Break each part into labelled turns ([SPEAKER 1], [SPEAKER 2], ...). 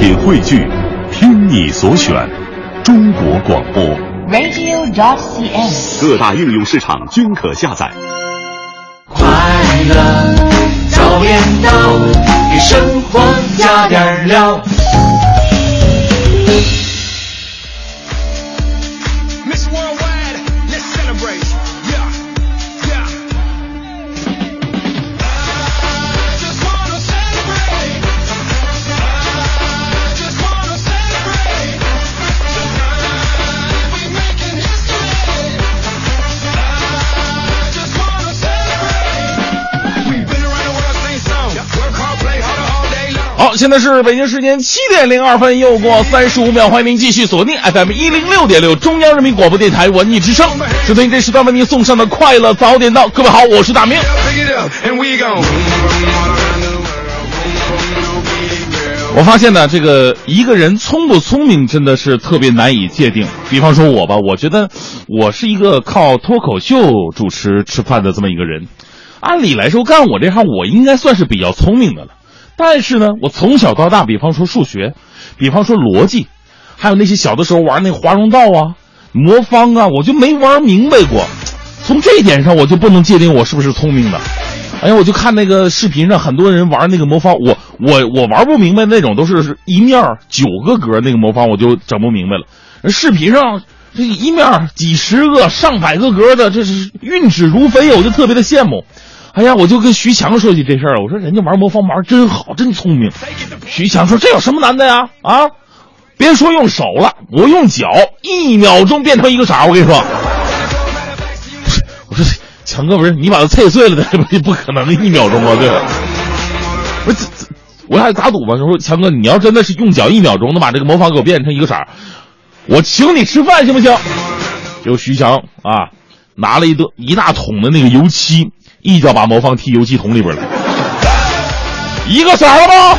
[SPEAKER 1] 品汇聚，听你所选，中国广播。
[SPEAKER 2] radio.cn。
[SPEAKER 1] 各大应用市场均可下载。
[SPEAKER 3] 快乐早点到，给生活加点料。
[SPEAKER 4] 好，现在是北京时间七点零二分，又过三十五秒，欢迎您继续锁定 FM 一零六点六中央人民广播电台文艺之声，收听这时段为您送上的快乐早点到。各位好，我是大明。我发现呢，这个一个人聪不聪明真的是特别难以界定。比方说我吧，我觉得我是一个靠脱口秀主持吃饭的这么一个人。按理来说，干我这行，我应该算是比较聪明的了。但是呢，我从小到大，比方说数学，比方说逻辑，还有那些小的时候玩那华容道啊、魔方啊，我就没玩明白过。从这一点上，我就不能界定我是不是聪明的。哎呀，我就看那个视频上很多人玩那个魔方，我我我玩不明白那种都是一面九个格那个魔方，我就整不明白了。视频上这一面几十个、上百个格的，这是运指如飞，我就特别的羡慕。哎呀，我就跟徐强说起这事儿，我说人家玩魔方玩真好，真聪明。徐强说这有什么难的呀？啊，别说用手了，我用脚一秒钟变成一个色儿，我跟你说。我说强哥不是你把它踩碎了的，不不可能一秒钟啊，对吧？不是这这我俩打赌吧，说强哥你要真的是用脚一秒钟能把这个魔方给我变成一个色儿，我请你吃饭行不行？就徐强啊，拿了一个一大桶的那个油漆，一脚把魔方踢油漆桶里边了，一个色儿了吗？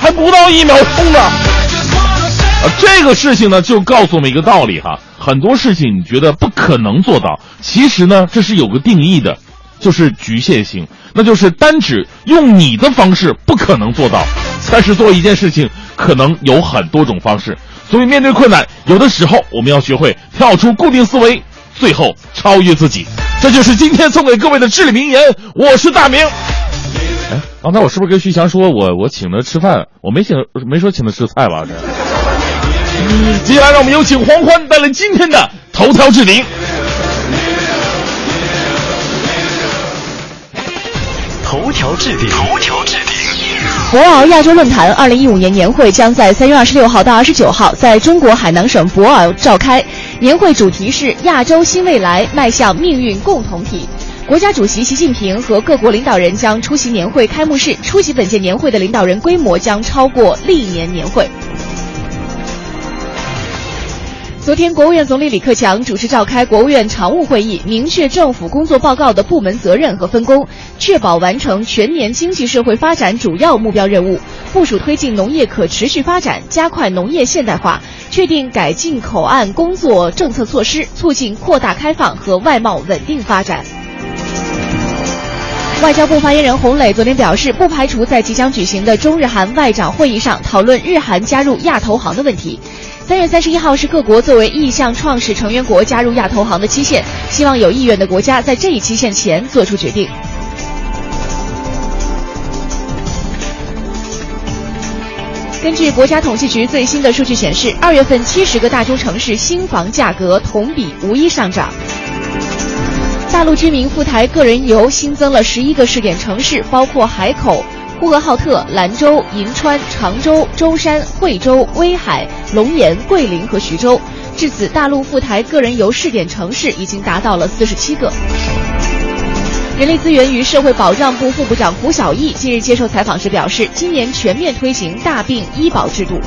[SPEAKER 4] 还不到一秒钟呢。啊，这个事情呢，就告诉我们一个道理哈，很多事情你觉得不可能做到，其实呢，这是有个定义的，就是局限性，那就是单指用你的方式不可能做到，但是做一件事情可能有很多种方式，所以面对困难，有的时候我们要学会跳出固定思维，最后超越自己，这就是今天送给各位的至理名言。我是大明。哎，刚才我是不是跟徐翔说我我请他吃饭？我没请，没说请他吃菜吧？这。接下来，让我们有请黄欢带来今天的头条置顶。
[SPEAKER 3] 头条置顶，头条置顶。
[SPEAKER 2] 博鳌亚洲论坛二零一五年年会将在三月二十六号到二十九号在中国海南省博鳌召开。年会主题是“亚洲新未来，迈向命运共同体”。国家主席习近平和各国领导人将出席年会开幕式。出席本届年会的领导人规模将超过历年年会。昨天，国务院总理李克强主持召开国务院常务会议，明确政府工作报告的部门责任和分工，确保完成全年经济社会发展主要目标任务，部署推进农业可持续发展，加快农业现代化，确定改进口岸工作政策措施，促进扩大开放和外贸稳定发展。外交部发言人洪磊昨天表示，不排除在即将举行的中日韩外长会议上讨论日韩加入亚投行的问题。三月三十一号是各国作为意向创始成员国加入亚投行的期限，希望有意愿的国家在这一期限前做出决定。根据国家统计局最新的数据显示，二月份七十个大中城市新房价格同比无一上涨。大陆居民赴台个人游新增了十一个试点城市，包括海口、呼和浩特、兰州、银川、常州、舟山、惠州、威海、龙岩、桂林和徐州。至此，大陆赴台个人游试点城市已经达到了四十七个。人力资源与社会保障部副部长胡晓毅近日接受采访时表示，今年全面推行大病医保制度。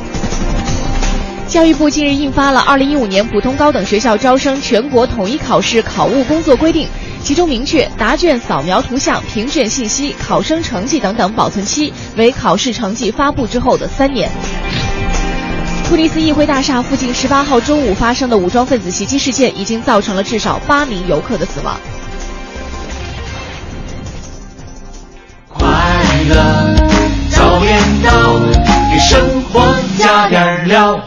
[SPEAKER 2] 教育部近日印发了《二零一五年普通高等学校招生全国统一考试考务工作规定》，其中明确答卷扫描图像、评卷信息、考生成绩等等保存期为考试成绩发布之后的三年。突尼斯议会大厦附近十八号中午发生的武装分子袭击事件，已经造成了至少八名游客的死亡。
[SPEAKER 3] 快乐早点到，给生活加点料。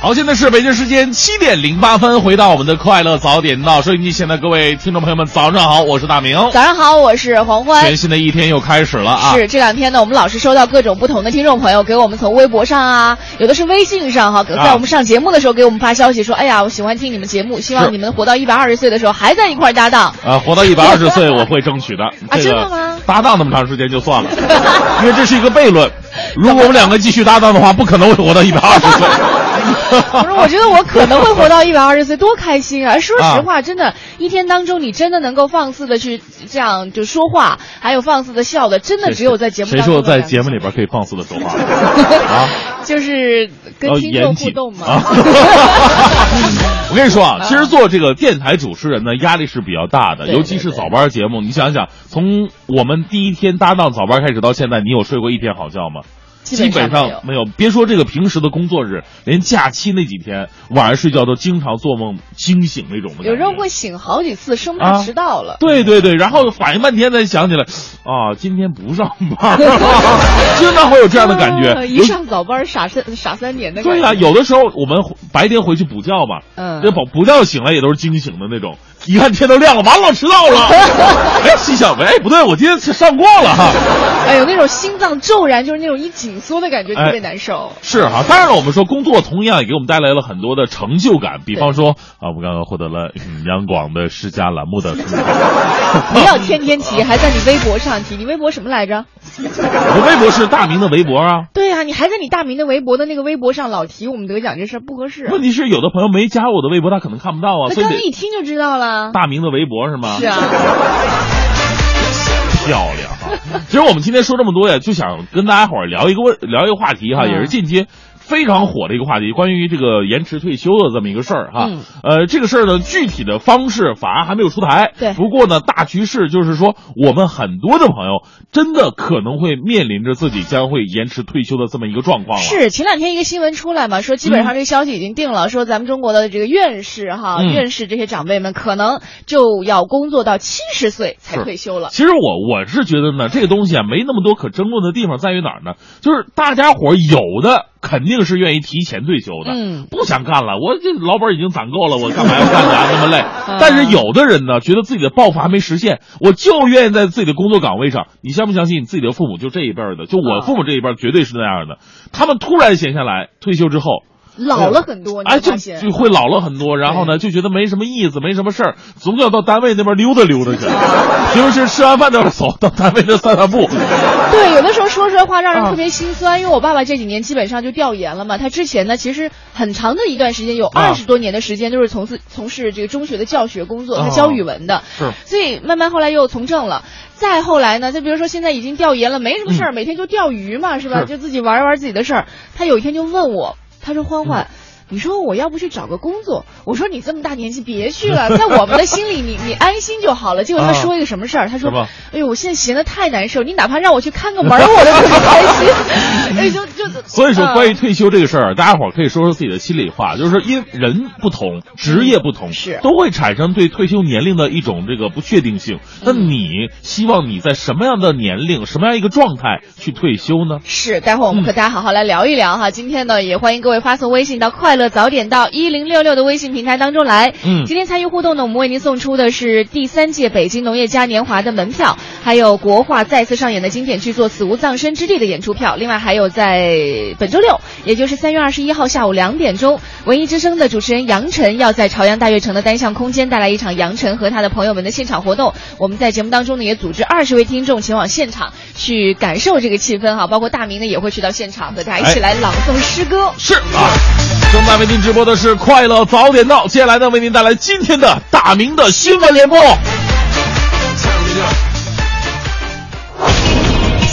[SPEAKER 4] 好，现在是北京时间七点零八分，回到我们的快乐早点到收音机前的各位听众朋友们，早上好，我是大明。
[SPEAKER 2] 早上好，我是黄欢
[SPEAKER 4] 全。新的一天又开始了啊！
[SPEAKER 2] 是这两天呢，我们老是收到各种不同的听众朋友给我们从微博上啊，有的是微信上哈，在我们上节目的时候给我们发消息说，哎呀，我喜欢听你们节目，希望你们活到一百二十岁的时候还在一块搭档。
[SPEAKER 4] 啊，活到一百二十岁，我会争取的。
[SPEAKER 2] 啊真的吗
[SPEAKER 4] 搭档那么长时间就算了，因为这是一个悖论。如果我们两个继续搭档的话，不可能会活到一百二十岁。
[SPEAKER 2] 不是，我觉得我可能会活到一百二十岁，多开心啊！说实话，真的，一天当中你真的能够放肆的去这样就说话，还有放肆的笑的，真的只有在节目
[SPEAKER 4] 谁
[SPEAKER 2] 当中
[SPEAKER 4] 说在节目里边可以放肆的说话啊？
[SPEAKER 2] 就是跟听众互动嘛。
[SPEAKER 4] 啊！我跟你说啊，其实做这个电台主持人呢，压力是比较大的，尤其是早班节目。你想想，从我们第一天搭档早班开始到现在，你有睡过一天好觉吗？基
[SPEAKER 2] 基
[SPEAKER 4] 本
[SPEAKER 2] 本上没有
[SPEAKER 4] 别说这个平时的工作日，连假期那几天晚上睡觉都经常做梦惊醒那种的。
[SPEAKER 2] 有时候会醒好几次，生
[SPEAKER 4] 啊
[SPEAKER 2] 怕迟到了。
[SPEAKER 4] 对对对，然后反应半天才想起来，啊，今天不上班，经常会有这样的感觉。
[SPEAKER 2] 啊一上早班傻三傻三点的感觉。
[SPEAKER 4] 对呀、有的时候我们白天回去补觉吧，
[SPEAKER 2] 嗯
[SPEAKER 4] 这补补觉醒来也都是惊醒的那种，一看天都亮了，完了迟到了，哎，心想，哎，不对，我今天上过了哈。
[SPEAKER 2] 哎呦，那种心脏骤然就是那种一紧缩的感觉，
[SPEAKER 4] 哎
[SPEAKER 2] 特别难受。
[SPEAKER 4] 是哈，当然了，我们说工作同样也给我们带来了很多的成就感，比方说啊，我们刚刚获得了嗯央广的世家栏目的
[SPEAKER 2] 不 要天天提，还在你微博上提。你微博什么来着？
[SPEAKER 4] 我微博是大明的微博啊。
[SPEAKER 2] 对呀、你还在你大明的微博的那个微博上老提我们得奖这事儿，不合适啊。
[SPEAKER 4] 问题是，有的朋友没加我的微博，他可能看不到啊，
[SPEAKER 2] 那刚
[SPEAKER 4] 所以
[SPEAKER 2] 一听就知道了。
[SPEAKER 4] 大明的微博是吗？
[SPEAKER 2] 是啊，
[SPEAKER 4] 漂亮哈！其实我们今天说这么多呀，就想跟大家伙儿聊一个问聊一个话题哈，
[SPEAKER 2] 嗯
[SPEAKER 4] 也是近期非常火的一个话题，关于这个延迟退休的这么一个事儿哈。
[SPEAKER 2] 嗯
[SPEAKER 4] 呃，这个事儿呢，具体的方式法案还没有出台。
[SPEAKER 2] 对
[SPEAKER 4] 不过呢，大局势就是说，我们很多的朋友真的可能会面临着自己将会延迟退休的这么一个状况了。
[SPEAKER 2] 是前两天一个新闻出来嘛，说基本上这个消息已经定了，说咱们中国的这个院士哈，
[SPEAKER 4] 嗯
[SPEAKER 2] 院士这些长辈们可能就要工作到七十岁才退休了。
[SPEAKER 4] 其实我我是觉得呢，这个东西啊没那么多可争论的地方，在于哪儿呢？就是大家伙儿有的肯定是愿意提前退休的，
[SPEAKER 2] 嗯
[SPEAKER 4] 不想干了，我这老本已经攒够了，我干嘛要干的啊那么累？
[SPEAKER 2] 嗯
[SPEAKER 4] 但是有的人呢，觉得自己的抱负还没实现，我就愿意在自己的工作岗位上。你相不相信？自己的父母就这一辈儿的，就我
[SPEAKER 2] 嗯
[SPEAKER 4] 父母这一辈儿绝对是那样的。他们突然闲下来，退休之后，
[SPEAKER 2] 老了很多，你
[SPEAKER 4] 哎，就就会老了很多，然后呢，就觉得没什么意思，没什么事儿，总要到单位那边溜达溜达去。平时吃完饭都要走到单位那散散步。
[SPEAKER 2] 对，有的时候说出来话让人
[SPEAKER 4] 啊
[SPEAKER 2] 特别心酸，因为我爸爸这几年基本上就调研了嘛。他之前呢，其实很长的一段时间，有
[SPEAKER 4] 啊
[SPEAKER 2] 二十多年的时间都是从事从事这个中学的教学工作，他
[SPEAKER 4] 啊
[SPEAKER 2] 教语文的，
[SPEAKER 4] 是
[SPEAKER 2] 所以慢慢后来又从政了。再后来呢，就比如说现在已经调研了，没什么事儿，每天就钓鱼嘛，是吧？就自己玩一玩自己的事儿。他有一天就问我，他说：“欢
[SPEAKER 4] 嗯
[SPEAKER 2] 欢。你说我要不去找个工作？我说你这么大年纪别去了，在我们的心里你你安心就好了。结果他
[SPEAKER 4] 啊
[SPEAKER 2] 说一个什么事儿？他说：“哎呦，我现在闲的太难受，你哪怕让我去看个门，我都特别开心。”哎，就就
[SPEAKER 4] 所以说，
[SPEAKER 2] 嗯
[SPEAKER 4] 关于退休这个事儿，大家伙儿可以说说自己的心里话，就是说，因人不同，职业不同，
[SPEAKER 2] 是
[SPEAKER 4] 都会产生对退休年龄的一种这个不确定性。那你希望你在什么样的年龄、什么样一个状态去退休呢？
[SPEAKER 2] 是，待会儿我们和大家好好来聊一聊哈。今天呢，也欢迎各位发送微信到“快乐早点到一零六六”的微信平台当中来。
[SPEAKER 4] 嗯
[SPEAKER 2] 今天参与互动呢，我们为您送出的是第三届北京农业嘉年华的门票，还有国画再次上演的经典剧作《死无葬身之地》的演出票。另外还有在本周六，也就是三月二十一号下午两点钟，文艺之声的主持人杨晨要在朝阳大悦城的单向空间带来一场杨晨和他的朋友们的现场活动。我们在节目当中呢，也组织二十位听众前往现场去感受这个气氛哈，包括大明呢也会去到现场和大家一起来朗诵诗歌。
[SPEAKER 4] 是啊，正在为您直播的是《快乐早点到》，接下来呢，为您带来今天的大明的新闻联播。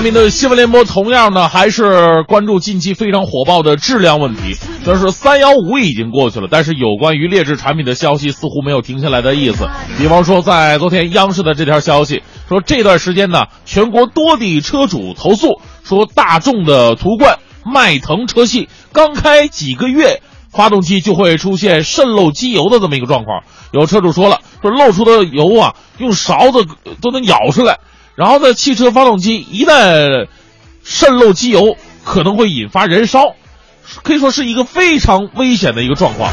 [SPEAKER 4] 大明的新闻联播同样呢，还是关注近期非常火爆的质量问题。虽然说三幺五已经过去了，但是有关于劣质产品的消息似乎没有停下来的意思。比方说，在昨天央视的这条消息说，这段时间呢，全国多地车主投诉说，大众的途观、迈腾车系刚开几个月，发动机就会出现渗漏机油的这么一个状况。有车主说了，说漏出的油啊，用勺子都能舀出来。然后呢，汽车发动机一旦渗漏机油，可能会引发燃烧，可以说是一个非常危险的一个状况。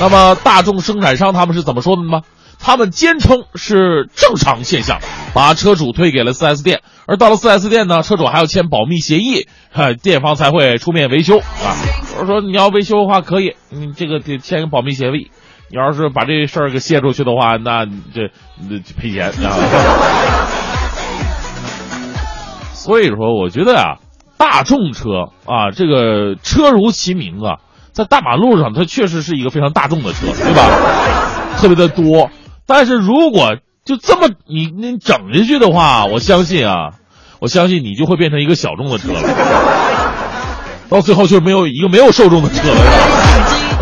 [SPEAKER 4] 那么，大众生产商他们是怎么说的呢？他们坚称是正常现象，把车主推给了 4S 店，而到了 4S 店呢，车主还要签保密协议，哈，店方才会出面维修啊。我说你要维修的话可以，你这个得签个保密协议。你要是把这事儿给泄出去的话，那这那赔钱啊。所以说，我觉得啊，大众车啊，这个车如其名啊，在大马路上它确实是一个非常大众的车，对吧？特别的多。但是如果就这么你你整下去的话，我相信啊，我相信你就会变成一个小众的车了，到最后就没有一个没有受众的车了。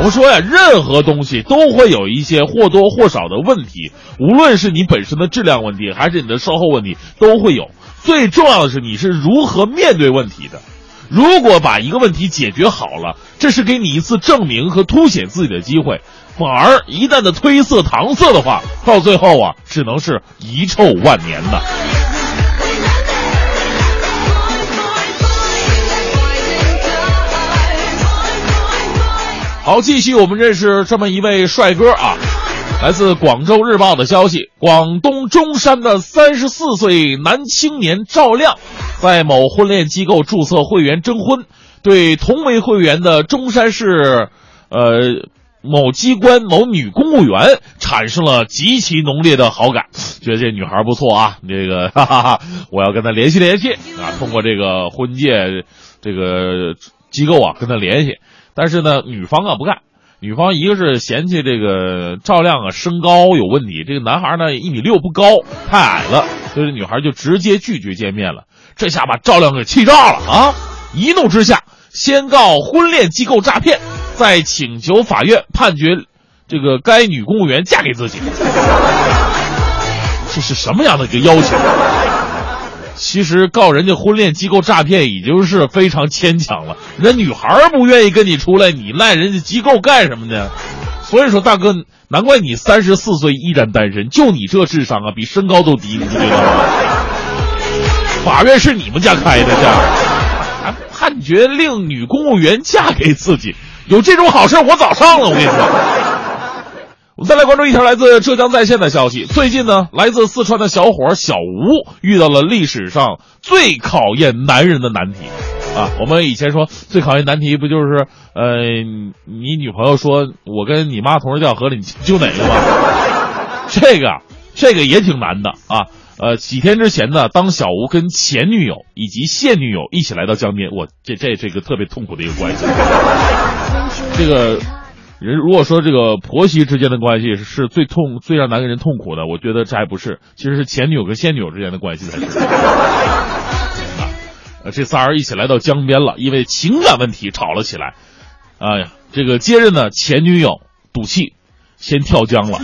[SPEAKER 4] 我们说呀，任何东西都会有一些或多或少的问题，无论是你本身的质量问题，还是你的售后问题，都会有。最重要的是你是如何面对问题的。如果把一个问题解决好了，这是给你一次证明和凸显自己的机会；反而一旦的推色搪塞的话，到最后啊，只能是遗臭万年的。好，继续我们认识这么一位帅哥啊。来自广州日报的消息，广东中山的三十四岁男青年赵亮，在某婚恋机构注册会员征婚，对同为会员的中山市，呃，某机关某女公务员产生了极其浓烈的好感，觉得这女孩不错啊，这个 哈哈哈，我要跟她联系联系啊，通过这个婚介这个机构啊跟她联系，但是呢，女方啊不干。女方一个是嫌弃这个赵亮啊身高有问题，这个男孩呢一米六不高，太矮了，所以女孩就直接拒绝见面了。这下把赵亮给气炸了啊！一怒之下，先告婚恋机构诈骗，再请求法院判决这个该女公务员嫁给自己。这是什么样的一个要求？其实告人家婚恋机构诈骗已经是非常牵强了，人家女孩不愿意跟你出来，你赖人家机构干什么呢？所以说，大哥，难怪你三十四岁依然单身，就你这智商啊，比身高都低，你知道吗？法院是你们家开的，这判决令女公务员嫁给自己，有这种好事我早上了，我跟你说。我们再来关注一条来自浙江在线的消息。最近呢，来自四川的小伙小吴遇到了历史上最考验男人的难题，啊，我们以前说最考验难题不就是呃，你女朋友说我跟你妈同时掉河里，你救哪个吗？这个这个也挺难的啊。呃，几天之前呢，当小吴跟前女友以及现女友一起来到江边，我这这这个特别痛苦的一个关系，这个。人如果说这个婆媳之间的关系是最痛、最让男人痛苦的，我觉得这还不是，其实是前女友跟现女友之间的关系才是。啊，这仨人一起来到江边了，因为情感问题吵了起来。哎呀，这个接着呢，前女友赌气，先跳江了。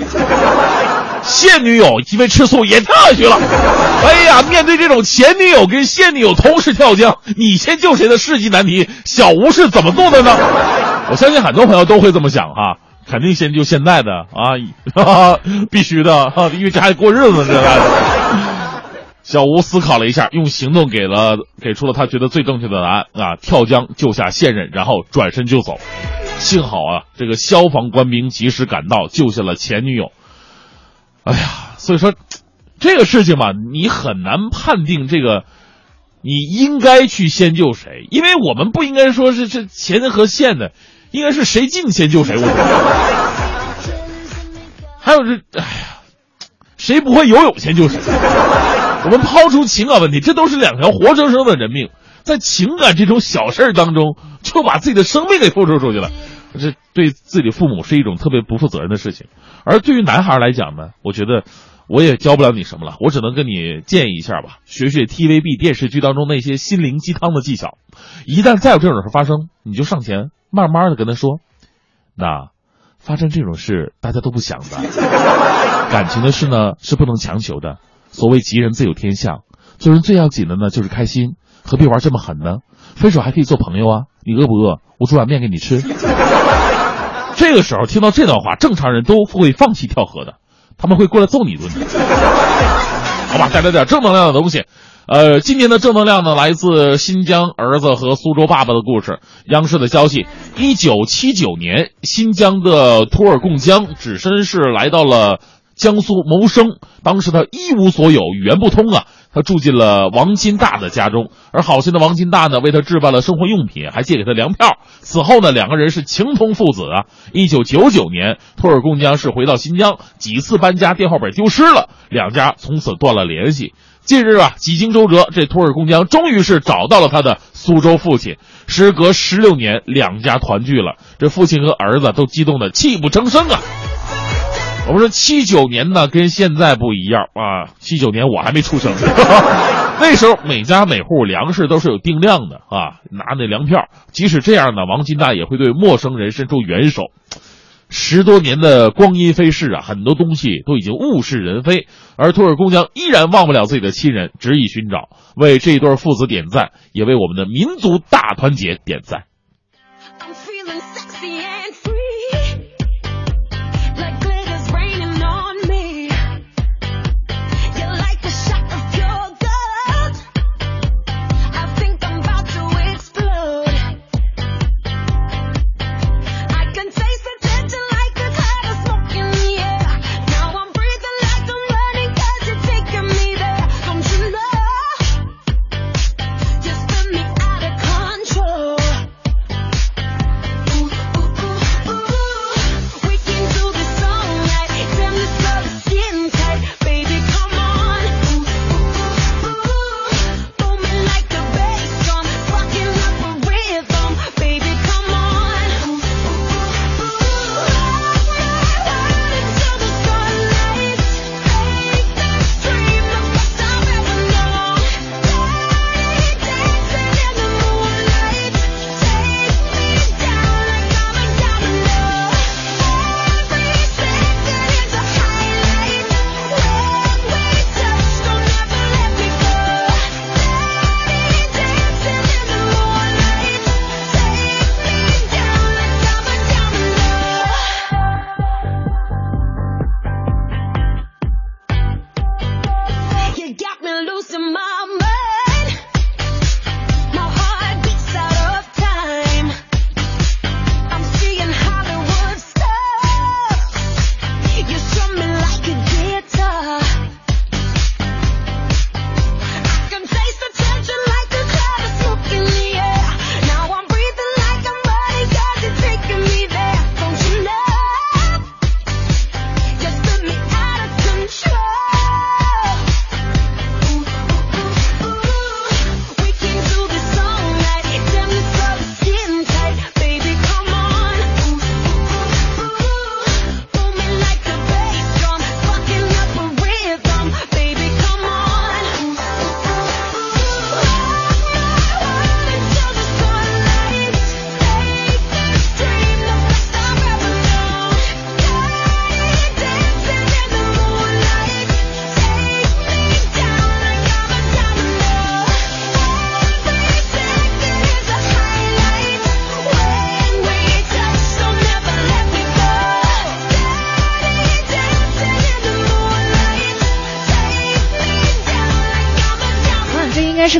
[SPEAKER 4] 现女友因为吃醋也跳下去了。哎呀，面对这种前女友跟现女友同时跳江，你先救谁的世纪难题，小吴是怎么做的呢？我相信很多朋友都会这么想哈，肯定先救现在的啊，必须的哈，因为这还过日子呢。小吴思考了一下，用行动给了给出了他觉得最正确的答案啊，跳江救下现任，然后转身就走。幸好啊，这个消防官兵及时赶到，救下了前女友。哎呀，所以说这个事情嘛，你很难判定这个。你应该去先救谁？因为我们不应该说是这前和现的，应该是谁进先救谁。我，还有这，哎呀，谁不会游泳先救谁？我们抛出情感问题，这都是两条活生生的人命，在情感这种小事儿当中，就把自己的生命给付出出去了，这对自己父母是一种特别不负责任的事情。而对于男孩来讲呢，我觉得。
[SPEAKER 5] 我也教不了你什么了，我只能跟你建议一下吧，学学 TVB 电视剧当中那些心灵鸡汤的技巧。一旦再有这种事发生，你就上前慢慢的跟他说，那发生这种事大家都不想的，感情的事呢是不能强求的。所谓吉人自有天相，做人最要紧的呢就是开心，何必玩这么狠呢？分手还可以做朋友啊，你饿不饿？我煮碗面给你吃。这个时候听到这段话，正常人都会放弃跳河的，他们会过来揍你一顿的。好吧，带来点正能量的东西。呃，今年的正能量呢，来自新疆儿子和苏州爸爸的故事。央视的消息：一九七九年，新疆的托尔贡江只身是来到了江苏谋生。当时他一无所有，语言不通啊，他住进了王金大的家中，而好心的王金大呢，为他置办了生活用品，还借给他粮票。此后呢，两个人是情同父子啊。一九九九年，托尔贡江是回到新疆，几次搬家，电话本丢失了，两家从此断了联系。近日啊，几经周折，这托尔贡江终于是找到了他的苏州父亲。时隔十六年，两家团聚了，这父亲和儿子都激动的泣不成声啊！我们说七九年呢，跟现在不一样啊。七九年我还没出生，那时候每家每户粮食都是有定量的啊，拿那粮票。即使这样呢，王金大也会对陌生人伸出援手。十多年的光阴飞逝啊，很多东西都已经物是人非，而托尔公江依然忘不了自己的亲人，执意寻找，为这一对父子点赞，也为我们的民族大团结点赞。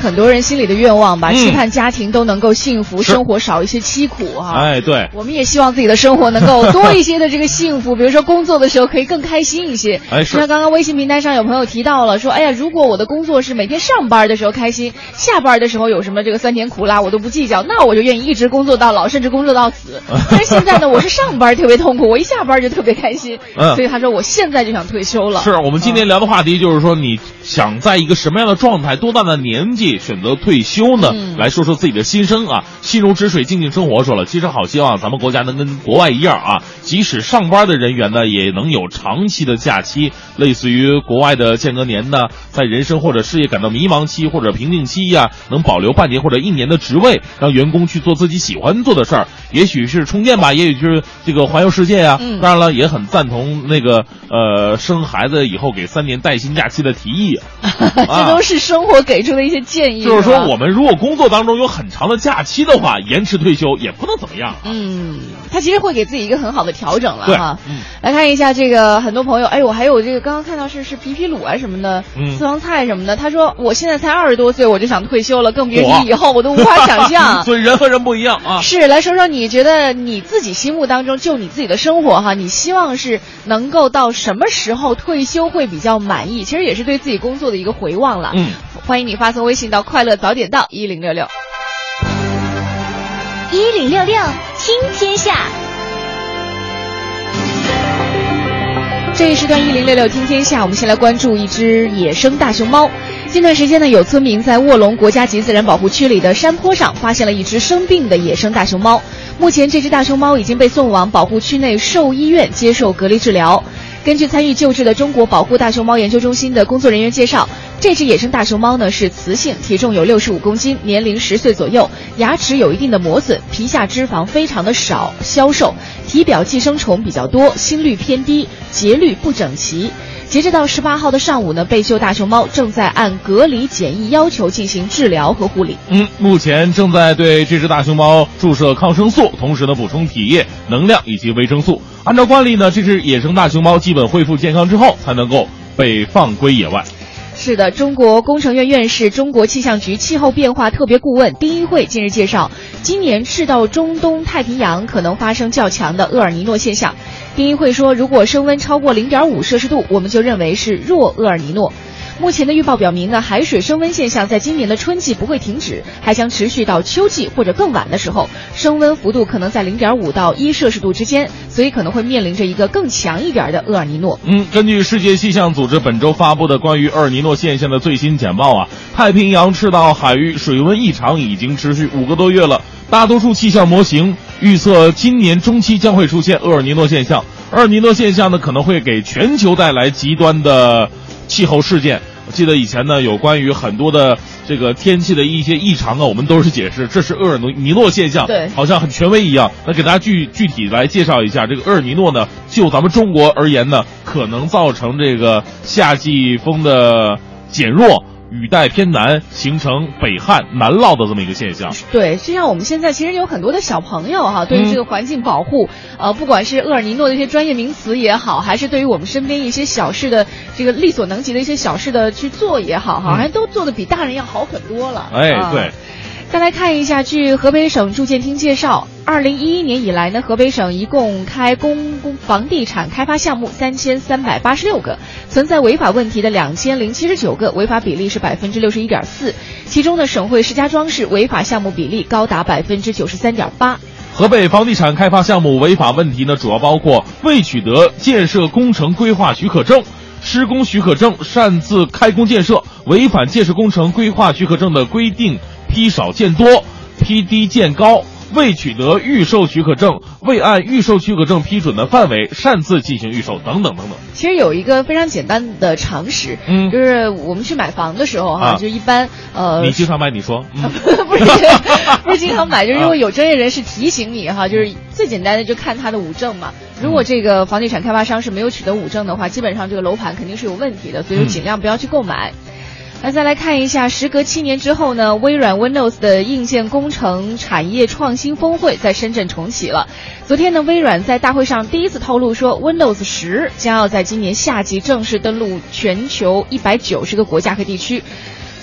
[SPEAKER 2] 很多人心里的愿望吧，
[SPEAKER 5] 嗯
[SPEAKER 2] 期盼家庭都能够幸福，生活少一些凄苦哈。
[SPEAKER 5] 哎，对，
[SPEAKER 2] 我们也希望自己的生活能够多一些的这个幸福，比如说工作的时候可以更开心一些。
[SPEAKER 5] 哎是
[SPEAKER 2] 就像刚刚微信平台上有朋友提到了，说，哎呀，如果我的工作是每天上班的时候开心，下班的时候有什么这个酸甜苦辣我都不计较，那我就愿意一直工作到老，甚至工作到死。但是现在呢，我是上班特别痛苦，我一下班就特别开心，
[SPEAKER 5] 嗯
[SPEAKER 2] 所以他说我现在就想退休了。
[SPEAKER 5] 是我们今天聊的话题，就是说你想在一个什么样的状态、多大的年纪
[SPEAKER 4] 会选择退休呢？
[SPEAKER 2] 嗯
[SPEAKER 4] 来说说自己的心声啊。心如止水，静静生活说了，其实好希望咱们国家能跟国外一样啊，即使上班的人员呢，也能有长期的假期，类似于国外的间隔年呢，在人生或者事业感到迷茫期或者瓶颈期呀、能保留半年或者一年的职位，让员工去做自己喜欢做的事儿，也许是充电吧，也许就是这个环游世界呀、
[SPEAKER 2] 嗯
[SPEAKER 4] 当然了，也很赞同那个呃生孩子以后给三年带薪假期的提议。
[SPEAKER 2] 这都是生活给出的一些建议。
[SPEAKER 4] 就是说，我们如果工作当中有很长的假期的话，延迟退休也不能怎么样。
[SPEAKER 2] 嗯，他其实会给自己一个很好的调整了哈。
[SPEAKER 4] 嗯
[SPEAKER 2] 来看一下这个，很多朋友，哎，我还有这个刚刚看到是是皮皮鲁啊什么的，
[SPEAKER 4] 嗯
[SPEAKER 2] 私房菜什么的。他说我现在才二十多岁，我就想退休了，更别
[SPEAKER 4] 嚯
[SPEAKER 2] 提以后，我都无法想象。
[SPEAKER 4] 所以人和人不一样啊。
[SPEAKER 2] 是，来说说你觉得你自己心目当中，就你自己的生活哈，你希望是能够到什么时候退休会比较满意？其实也是对自己工作的一个回望了。
[SPEAKER 4] 嗯，
[SPEAKER 2] 欢迎你发送微信到快乐早点到一零六六。
[SPEAKER 6] 一零六六听天下，
[SPEAKER 2] 这一时段一零六六听天下，我们先来关注一只野生大熊猫。近段时间呢，有村民在卧龙国家级自然保护区里的山坡上发现了一只生病的野生大熊猫。目前，这只大熊猫已经被送往保护区内兽医院接受隔离治疗。根据参与救治的中国保护大熊猫研究中心的工作人员介绍，这只野生大熊猫呢是雌性，体重有六十五公斤，年龄十岁左右，牙齿有一定的磨损，皮下脂肪非常的少，消瘦，体表寄生虫比较多，心率偏低，节律不整齐。截止到十八号的上午呢，被救大熊猫正在按隔离检疫要求进行治疗和护理。
[SPEAKER 4] 嗯，目前正在对这只大熊猫注射抗生素，同时呢补充体液、能量以及维生素。按照惯例呢，这只野生大熊猫基本恢复健康之后，才能够被放归野外。
[SPEAKER 2] 是的，中国工程院院士、中国气象局气候变化特别顾问丁一慧近日介绍，今年赤道中东太平洋可能发生较强的厄尔尼诺现象。丁一慧说，如果升温超过零点五摄氏度，我们就认为是弱厄尔尼诺。目前的预报表明呢，海水升温现象在今年的春季不会停止，还将持续到秋季或者更晚的时候，升温幅度可能在零点五到一摄氏度之间，所以可能会面临着一个更强一点的厄尔尼诺。
[SPEAKER 4] 嗯，根据世界气象组织本周发布的关于厄尔尼诺现象的最新简报啊，太平洋赤道海域水温异常已经持续五个多月了。大多数气象模型预测今年中期将会出现厄尔尼诺现象。厄尔尼诺现象呢，可能会给全球带来极端的气候事件。我记得以前呢，有关于很多的这个天气的一些异常啊，我们都是解释这是厄尔尼诺现象，
[SPEAKER 2] 对
[SPEAKER 4] 好像很权威一样。那给大家具具体来介绍一下，这个厄尔尼诺呢，就咱们中国而言呢，可能造成这个夏季风的减弱。雨带偏南，形成北旱南涝的这么一个现象。
[SPEAKER 2] 对，就像我们现在其实有很多的小朋友哈，对于
[SPEAKER 4] 嗯
[SPEAKER 2] 这个环境保护，呃，不管是厄尔尼诺的一些专业名词也好，还是对于我们身边一些小事的这个力所能及的一些小事的去做也好，好像都做的比大人要好很多了。
[SPEAKER 4] 哎，
[SPEAKER 2] 啊
[SPEAKER 4] 对，
[SPEAKER 2] 再来看一下，据河北省住建厅介绍，二零一一年以来呢，河北省一共开公公房地产开发项目三千三百八十六个，存在违法问题的两千零七十九个，违法比例是百分之六十一点四。其中呢，省会石家庄市违法项目比例高达百分之九十三点八。
[SPEAKER 4] 河北房地产开发项目违法问题呢，主要包括未取得建设工程规划许可证、施工许可证擅自开工建设、违反建设工程规划许可证的规定批少见多、批低见高。未取得预售许可证、未按预售许可证批准的范围擅自进行预售等等等等。
[SPEAKER 2] 其实有一个非常简单的常识，
[SPEAKER 4] 嗯
[SPEAKER 2] 就是我们去买房的时候哈，
[SPEAKER 4] 啊
[SPEAKER 2] 就一般呃，
[SPEAKER 4] 你经常买，你说，嗯，
[SPEAKER 2] 不是不是经常买，就是因为有专业人士提醒你哈，就是最简单的就看他的五证嘛。如果这个房地产开发商是没有取得五证的话，基本上这个楼盘肯定是有问题的，所以说尽量不要去购买。那再来看一下，时隔七年之后呢，微软 Windows 的硬件工程产业创新峰会在深圳重启了。昨天呢，微软在大会上第一次透露说，Windows 十将要在今年夏季正式登陆全球一百九十个国家和地区。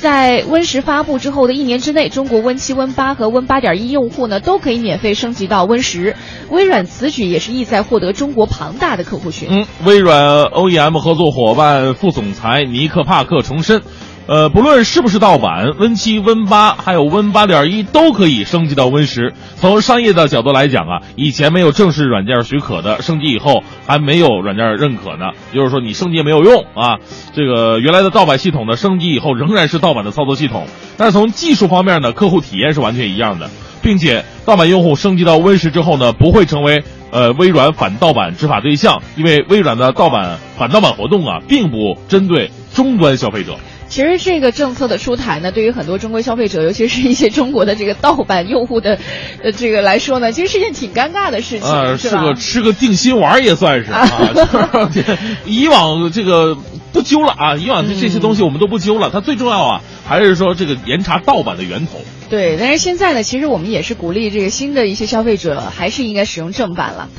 [SPEAKER 2] 在 Win 十发布之后的一年之内，中国 Win 七、Win 八和 Win 八点一用户呢都可以免费升级到 Win 十。微软此举也是意在获得中国庞大的客户群。
[SPEAKER 4] 嗯，微软 OEM 合作伙伴副总裁尼克帕克重申呃，不论是不是盗版，Win 七、Win 八还有 Win 八点一都可以升级到 Win 十。从商业的角度来讲啊，以前没有正式软件许可的，升级以后还没有软件认可呢，就是说你升级没有用啊。这个原来的盗版系统呢，升级以后仍然是盗版的操作系统，但是从技术方面呢，客户体验是完全一样的，并且盗版用户升级到 Win 十之后呢，不会成为呃微软反盗版执法对象，因为微软的盗版反盗版活动啊，并不针对终端消费者。
[SPEAKER 2] 其实这个政策的出台呢，对于很多中国消费者，尤其是一些中国的这个盗版用户的，呃，这个来说呢，其实是件挺尴尬的事情，
[SPEAKER 4] 呃，
[SPEAKER 2] 是吧？
[SPEAKER 4] 是个吃个定心丸也算是啊。以往这个不揪了啊，以往的这些东西我们都不揪了。它最重要啊，还是说这个严查盗版的源头。
[SPEAKER 2] 对，但是现在呢，其实我们也是鼓励这个新的一些消费者还是应该使用正版了。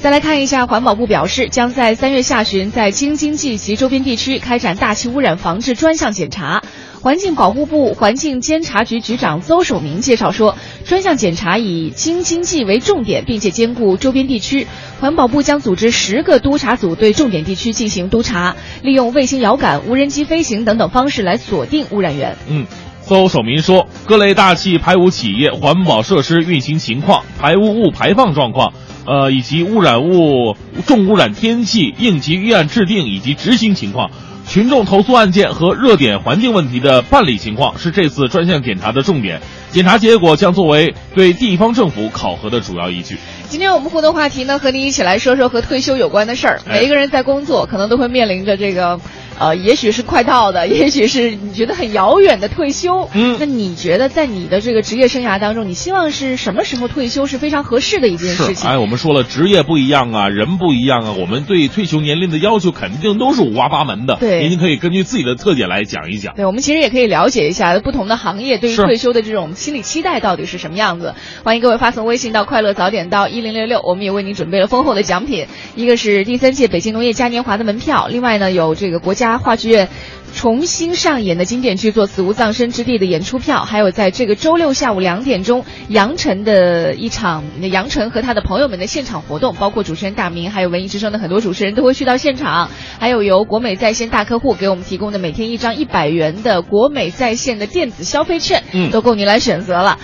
[SPEAKER 2] 再来看一下，环保部表示，将在三月下旬在京津冀及周边地区开展大气污染防治专项检查。环境保护部环境监察局局长邹守明介绍说，专项检查以京津冀为重点，并且兼顾周边地区。环保部将组织十个督查组对重点地区进行督查，利用卫星遥感、无人机飞行等等方式来锁定污染源。
[SPEAKER 4] 嗯，邹守民说，各类大气排污企业环保设施运行情况、排污物排放状况，呃，以及污染物、重污染天气应急预案制定以及执行情况。群众投诉案件和热点环境问题的办理情况是这次专项检查的重点，检查结果将作为对地方政府考核的主要依据。
[SPEAKER 2] 今天我们互动话题呢，和您一起来说说和退休有关的事儿。
[SPEAKER 4] 哎
[SPEAKER 2] 每一个人在工作，可能都会面临着这个，呃，也许是快到的，也许是你觉得很遥远的退休。
[SPEAKER 4] 嗯
[SPEAKER 2] 那你觉得在你的这个职业生涯当中，你希望是什么时候退休是非常合适的一件事
[SPEAKER 4] 是，
[SPEAKER 2] 情？
[SPEAKER 4] 哎，我们说了，职业不一样啊，人不一样啊，我们对退休年龄的要求肯定都是五花八门的。
[SPEAKER 2] 对
[SPEAKER 4] 您可以根据自己的特点来讲一讲。
[SPEAKER 2] 对，我们其实也可以了解一下不同的行业对于退休的这种心理期待到底是什么样子。欢迎各位发送微信到“快乐早点到一零六六”，我们也为您准备了丰厚的奖品，一个是第三届北京农业嘉年华的门票，另外呢有这个国家话剧院。重新上演的经典剧作《死无葬身之地》的演出票，还有在这个周六下午两点钟，杨晨的一场杨晨和他的朋友们的现场活动，包括主持人大明，还有文艺之声的很多主持人都会去到现场，还有由国美在线大客户给我们提供的每天一张一百元的国美在线的电子消费券，
[SPEAKER 4] 嗯
[SPEAKER 2] 都够您来选择了。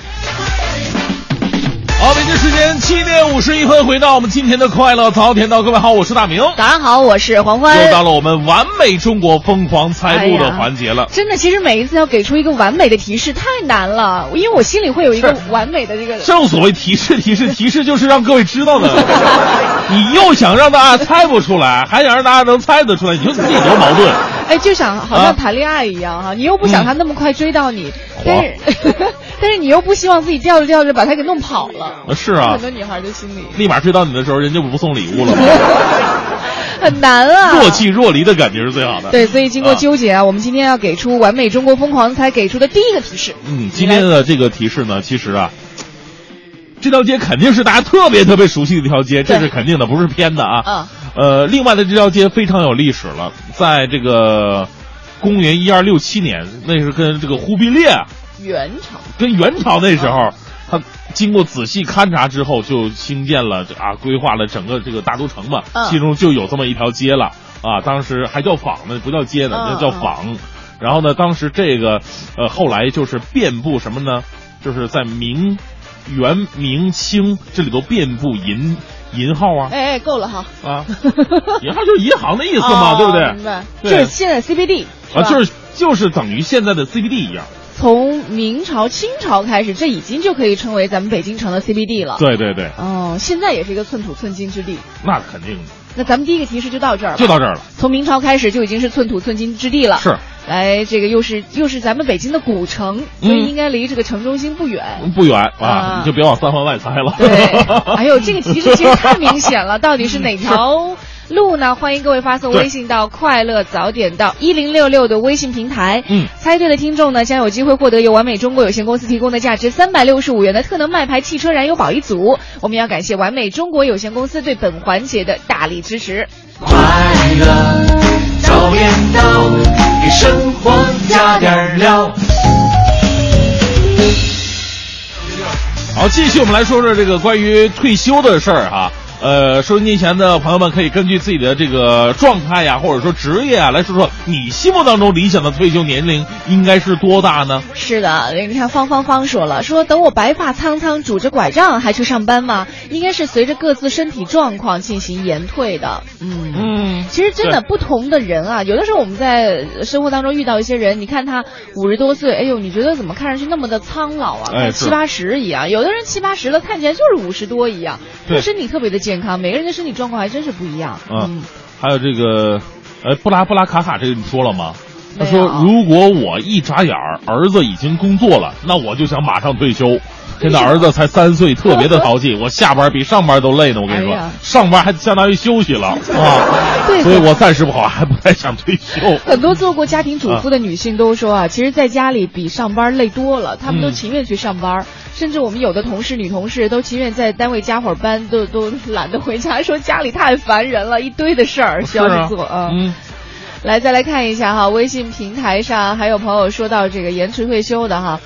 [SPEAKER 4] 好，北京时间七点五十一分，回到我们今天的快乐早点到，各位好，我是大明。
[SPEAKER 2] 早上好，我是黄欢。
[SPEAKER 4] 又到了我们完美中国疯狂猜路的环节了。
[SPEAKER 2] 真的，其实每一次要给出一个完美的提示太难了，因为我心里会有一个完美的这个。
[SPEAKER 4] 正所谓提示提示提示，就是让各位知道的。你又想让大家猜不出来，还想让大家能猜得出来，你说自己多矛盾。
[SPEAKER 2] 哎，就想好
[SPEAKER 4] 啊
[SPEAKER 2] 像谈恋爱一样哈、你又不想他那么快追到你，但是但是你又不希望自己吊着吊着把他给弄跑了。
[SPEAKER 4] 是啊
[SPEAKER 2] 很，多女孩的心里
[SPEAKER 4] 立马追到你的时候，人家不送礼物了吗？
[SPEAKER 2] 很难啊。
[SPEAKER 4] 若即若离的感觉是最好的。
[SPEAKER 2] 对，所以经过
[SPEAKER 4] 啊
[SPEAKER 2] 纠结啊，我们今天要给出完美中国疯狂才给出的第一个提示。
[SPEAKER 4] 嗯，今天的这个提示呢，其实啊，这条街肯定是大家特别特别熟悉的一条街，这是肯定的，不是偏的啊。
[SPEAKER 2] 嗯。
[SPEAKER 4] 呃，另外的这条街非常有历史了，在这个公元一二六七年，那是跟这个忽必烈啊
[SPEAKER 2] 元朝。
[SPEAKER 4] 跟元朝那时候，他经过仔细勘察之后，就兴建了啊，规划了整个这个大都城嘛，
[SPEAKER 2] 嗯
[SPEAKER 4] 其中就有这么一条街了啊，当时还叫坊呢，不叫街呢，
[SPEAKER 2] 嗯
[SPEAKER 4] 那叫坊。然后呢，当时这个呃，后来就是遍布什么呢？就是在明、元、明清这里头遍布银银号啊
[SPEAKER 2] 哎哎，够了哈。
[SPEAKER 4] 啊，银号就是银行的意思嘛，
[SPEAKER 2] 哦
[SPEAKER 4] 对不对？
[SPEAKER 2] 明白。就是现在 CBD
[SPEAKER 4] 啊，就是就是等于现在的 CBD 一样。
[SPEAKER 2] 从明朝、清朝开始，这已经就可以称为咱们北京城的 CBD 了。。
[SPEAKER 4] 对对对，
[SPEAKER 2] 哦，现在也是一个寸土寸金之地。
[SPEAKER 4] 那肯定的，
[SPEAKER 2] 那咱们第一个提示就到这儿了，
[SPEAKER 4] 就到这儿了。
[SPEAKER 2] 从明朝开始就已经是寸土寸金之地了。
[SPEAKER 4] 是，
[SPEAKER 2] 来，这个又是又是咱们北京的古城，所以
[SPEAKER 4] 嗯
[SPEAKER 2] 应该离这个城中心不远。
[SPEAKER 4] 不远啊，
[SPEAKER 2] 啊
[SPEAKER 4] 你就别往三环外猜了。
[SPEAKER 2] 对，哎呦，这个提示其实太明显了，到底是哪条路呢？欢迎各位发送微信到“快乐早点到一零六六”的微信平台。
[SPEAKER 4] 嗯，
[SPEAKER 2] 猜对的听众呢，将有机会获得由完美中国有限公司提供的价值三百六十五元的特能麦牌汽车燃油宝一组。我们要感谢完美中国有限公司对本环节的大力支持。
[SPEAKER 3] 快乐早点到，给生活加点料。
[SPEAKER 4] 好，继续我们来说说这个关于退休的事儿哈。呃，收音机前的朋友们可以根据自己的这个状态呀，或者说职业啊，来说说你心目当中理想的退休年龄应该是多大呢？
[SPEAKER 2] 是的，你看方方方说了，说等我白发苍苍，拄着拐杖还去上班吗？应该是随着各自身体状况进行延退的。嗯
[SPEAKER 4] 嗯，
[SPEAKER 2] 其实真的不同的人啊，有的时候我们在生活当中遇到一些人，你看他五十多岁，哎呦，你觉得怎么看上去那么的苍老啊？
[SPEAKER 4] 哎是
[SPEAKER 2] 看七八十一样。有的人七八十了，看起来就是五十多一样，
[SPEAKER 4] 对
[SPEAKER 2] 他身体特别的健康。每个人的身体状况还真是不一样。
[SPEAKER 4] 嗯，还有这个，呃，布拉布拉卡卡，这个你说了吗？他说：“如果我一眨眼儿，儿子已经工作了，那我就想马上退休。现在儿子才三岁，特别的淘气，我下班比上班都累呢。我跟你说，
[SPEAKER 2] 哎呀
[SPEAKER 4] 上班还相当于休息了 啊，
[SPEAKER 2] 对
[SPEAKER 4] 所以我暂时不好，还不太想退休。
[SPEAKER 2] 很多做过家庭主妇的女性都说啊，其实在家里比上班累多了，她们都
[SPEAKER 4] 嗯
[SPEAKER 2] 情愿去上班，甚至我们有的同事、女同事都情愿在单位加会儿班，都都懒得回家，说家里太烦人了，一堆的事儿需要去做。啊，
[SPEAKER 4] 嗯，
[SPEAKER 2] 来再来看一下哈，微信平台上还有朋友说到这个延迟退休的哈。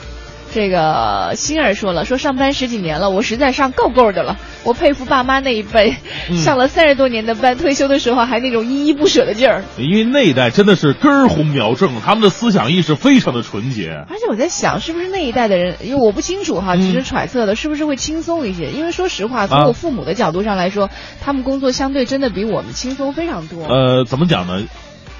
[SPEAKER 2] 这个欣儿说了，说上班十几年了，我实在上够够的了。我佩服爸妈那一辈，
[SPEAKER 4] 嗯
[SPEAKER 2] 上了三十多年的班，退休的时候还那种依依不舍的劲儿。
[SPEAKER 4] 因为那一代真的是根儿红苗正，他们的思想意识非常的纯洁。
[SPEAKER 2] 而且我在想，是不是那一代的人，因为我不清楚哈，
[SPEAKER 4] 嗯
[SPEAKER 2] 只是揣测的，是不是会轻松一些？因为说实话，从
[SPEAKER 4] 啊
[SPEAKER 2] 我父母的角度上来说，他们工作相对真的比我们轻松非常多。
[SPEAKER 4] 呃，怎么讲呢？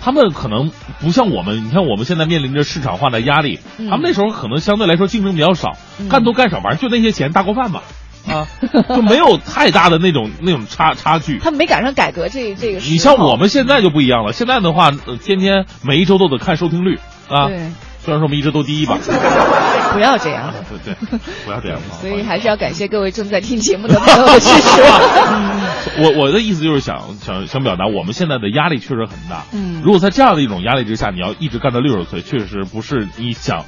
[SPEAKER 4] 他们可能不像我们，你看我们现在面临着市场化的压力，
[SPEAKER 2] 嗯
[SPEAKER 4] 他们那时候可能相对来说竞争比较少，
[SPEAKER 2] 嗯
[SPEAKER 4] 干多干少，反正就那些钱大锅饭嘛，啊，就没有太大的那种 那种差差距。
[SPEAKER 2] 他们没赶上改革这这个。
[SPEAKER 4] 你像我们现在就不一样了，现在的话，呃天天每一周都得看收听率啊。
[SPEAKER 2] 对，
[SPEAKER 4] 虽然说我们一直都第一吧，
[SPEAKER 2] 不要这样。
[SPEAKER 4] 对 对，不要这样。
[SPEAKER 2] 所以还是要感谢各位正在听节目的朋友的支持。
[SPEAKER 4] 我我的意思就是想想想表达，我们现在的压力确实很大。
[SPEAKER 2] 嗯
[SPEAKER 4] 如果在这样的一种压力之下，你要一直干到六十岁，确实不是你想，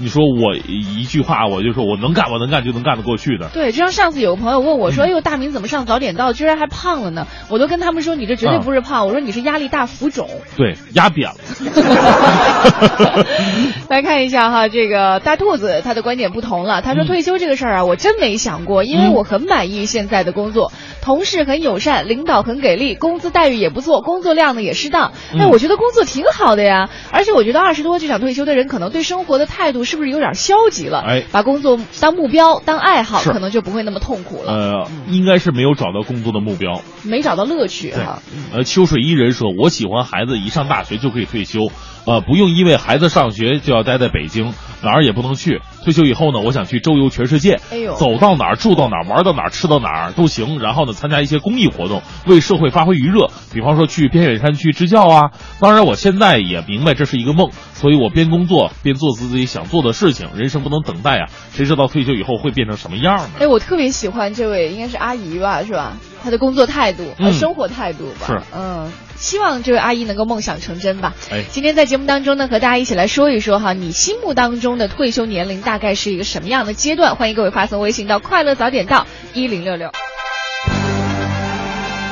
[SPEAKER 4] 你说我一句话我就说我能干，我能干就能干得过去的。
[SPEAKER 2] 对，就像上次有个朋友问我
[SPEAKER 4] 嗯
[SPEAKER 2] 说：“哎呦，大明怎么上早点到，居然还胖了呢？”我都跟他们说：“你这绝对
[SPEAKER 4] 啊
[SPEAKER 2] 不是胖，我说你是压力大浮肿。”
[SPEAKER 4] 对，压扁了。
[SPEAKER 2] 来看一下哈，这个大兔子他的观点不同了。他说
[SPEAKER 4] 嗯
[SPEAKER 2] 退休这个事儿啊，我真没想过，因为
[SPEAKER 4] 嗯
[SPEAKER 2] 我很满意现在的工作，同事很友善，领导很给力，工资待遇也不错，工作量呢也适当。哎，
[SPEAKER 4] 嗯
[SPEAKER 2] 我觉得工作挺好的呀。而且我觉得二十多就想退休的人，可能对生活的态度是不是有点消极了？
[SPEAKER 4] 哎。
[SPEAKER 2] 把工作当目标、当爱好，可能就不会那么痛苦了，
[SPEAKER 4] 呃，应该是没有找到工作的目标。
[SPEAKER 2] 没找到乐趣
[SPEAKER 4] 对。
[SPEAKER 2] 哈。，
[SPEAKER 4] 呃，秋水伊人说，我喜欢孩子一上大学就可以退休，呃，不用因为孩子上学就要待在北京，哪儿也不能去。退休以后呢，我想去周游全世界，走到哪儿住到哪儿，玩到哪儿吃到哪儿都行。然后呢，参加一些公益活动，为社会发挥余热，比方说去偏远山区支教啊。当然，我现在也明白这是一个梦，所以我边工作边做自己想做的事情。人生不能等待啊，谁知道退休以后会变成什么样呢？
[SPEAKER 2] 哎，我特别喜欢这位，应该是阿姨吧，是吧？她的工作态度、呃
[SPEAKER 4] 嗯
[SPEAKER 2] 生活态度吧。
[SPEAKER 4] 是
[SPEAKER 2] 嗯，希望这位阿姨能够梦想成真吧。
[SPEAKER 4] 哎
[SPEAKER 2] 今天在节目当中呢，和大家一起来说一说哈，你心目当中的退休年龄大概是一个什么样的阶段？欢迎各位发送微信到“快乐早点到一零六六”。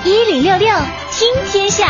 [SPEAKER 7] 一零六六听天下，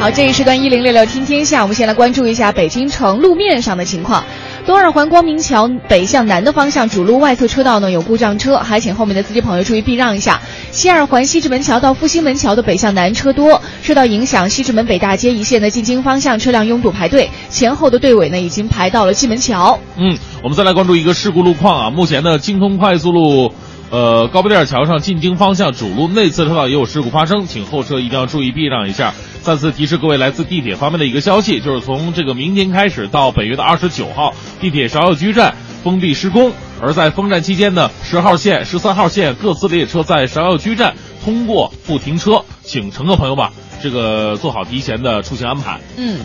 [SPEAKER 2] 好，这一时段一零六六听天下，我们先来关注一下北京城路面上的情况。东二环光明桥北向南的方向主路外侧车道呢有故障车，还请后面的司机朋友注意避让一下。西二环西直门桥到复兴门桥的北向南车多，受到影响，西直门北大街一线的进京方向车辆拥堵排队，前后的队尾呢已经排到了蓟门桥。
[SPEAKER 4] 嗯，我们再来关注一个事故路况啊。目前呢，京通快速路，呃，高碑店桥上进京方向主路内侧车道也有事故发生，请后车一定要注意避让一下。再次提示各位，来自地铁方面的一个消息，就是从这个明天开始到本月的二十九号，地铁芍药居站封闭施工。而在封站期间呢，十号线、十三号线各次列车在芍药居站通过不停车，请乘客朋友们这个做好提前的出行安排。
[SPEAKER 2] 嗯。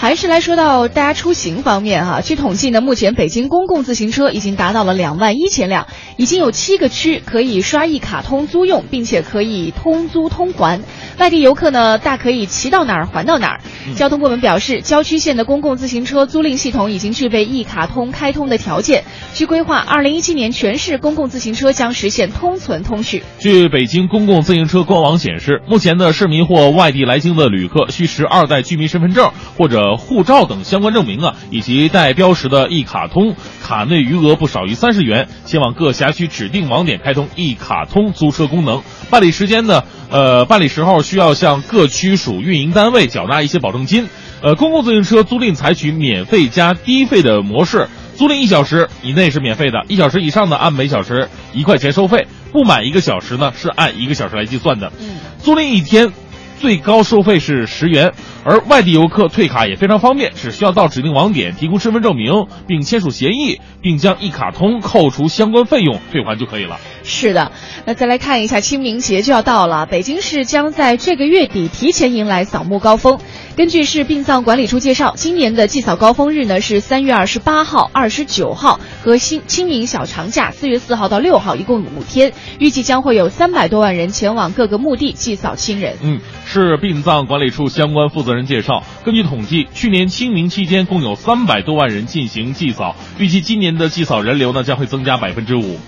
[SPEAKER 2] 还是来说到大家出行方面哈，据统计呢，目前北京公共自行车已经达到了两万一千辆，已经有七个区可以刷一卡通租用，并且可以通租通还。外地游客呢，大可以骑到哪儿还到哪儿。交通部门表示，郊区县的公共自行车租赁系统已经具备一卡通开通的条件。据规划，二零一七年全市公共自行车将实现通存通续。
[SPEAKER 4] 据北京公共自行车官网显示，目前呢，市民或外地来京的旅客需持二代居民身份证或者护照等相关证明啊，以及带标识的一卡通，卡内余额不少于三十元，前往各辖区指定网点开通一卡通租车功能。办理时间呢，呃，办理时候需要向各区属运营单位缴纳一些保证金。呃，公共自行车租赁采取免费加低费的模式，租赁一小时以内是免费的，一小时以上呢按每小时一块钱收费，不满一个小时呢是按一个小时来计算的。
[SPEAKER 2] 嗯，
[SPEAKER 4] 租赁一天最高收费是十元，而外地游客退卡也非常方便，只需要到指定网点提供身份证明，并签署协议，并将一卡通扣除相关费用退还就可以了。
[SPEAKER 2] 是的，那再来看一下清明节就要到了，北京市将在这个月底提前迎来扫墓高峰。根据市殡葬管理处介绍，今年的祭扫高峰日呢是三月二十八号、二十九号和新清明小长假四月四号到六号，一共五天，预计将会有三百多万人前往各个墓地祭扫亲人。
[SPEAKER 4] 嗯，市殡葬管理处相关负责人介绍，根据统计，去年清明期间共有三百多万人进行祭扫，预计今年的祭扫人流呢将会增加百分之五。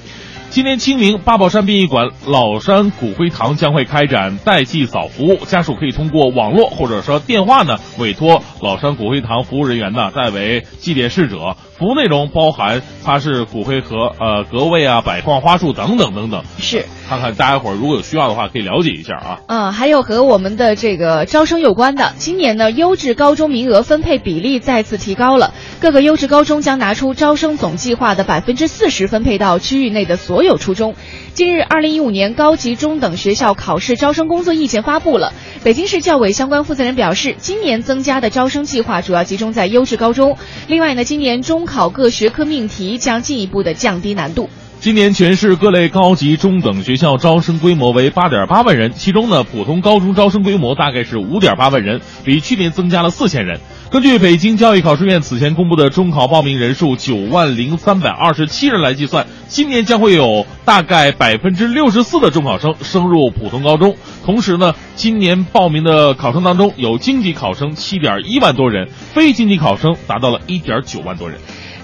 [SPEAKER 4] 今天清明，八宝山殡仪馆老山骨灰堂将会开展代祭扫服务，家属可以通过网络或者说电话呢，委托老山骨灰堂服务人员呢代为祭奠逝者。服务内容包含它是骨灰盒、呃格位啊、摆放花束等等等等。
[SPEAKER 2] 是，
[SPEAKER 4] 看看大家伙儿如果有需要的话，可以了解一下啊。
[SPEAKER 2] 嗯，还有和我们的这个招生有关的，今年呢，优质高中名额分配比例再次提高了，各个优质高中将拿出招生总计划的百分之四十分配到区域内的所有初中。近日，二零一五年高级中等学校考试招生工作意见发布了。北京市教委相关负责人表示，今年增加的招生计划主要集中在优质高中。另外呢，今年中考各学科命题将进一步的降低难度。
[SPEAKER 4] 今年全市各类高级中等学校招生规模为八点八万人，其中呢，普通高中招生规模大概是五点八万人，比去年增加了四千人。根据北京教育考试院此前公布的中考报名人数九万零三百二十七人来计算，今年将会有大概百分之六十四的中考生升入普通高中。同时呢，今年报名的考生当中有经济考生七点一万多人，非经济考生达到了一点九万多人。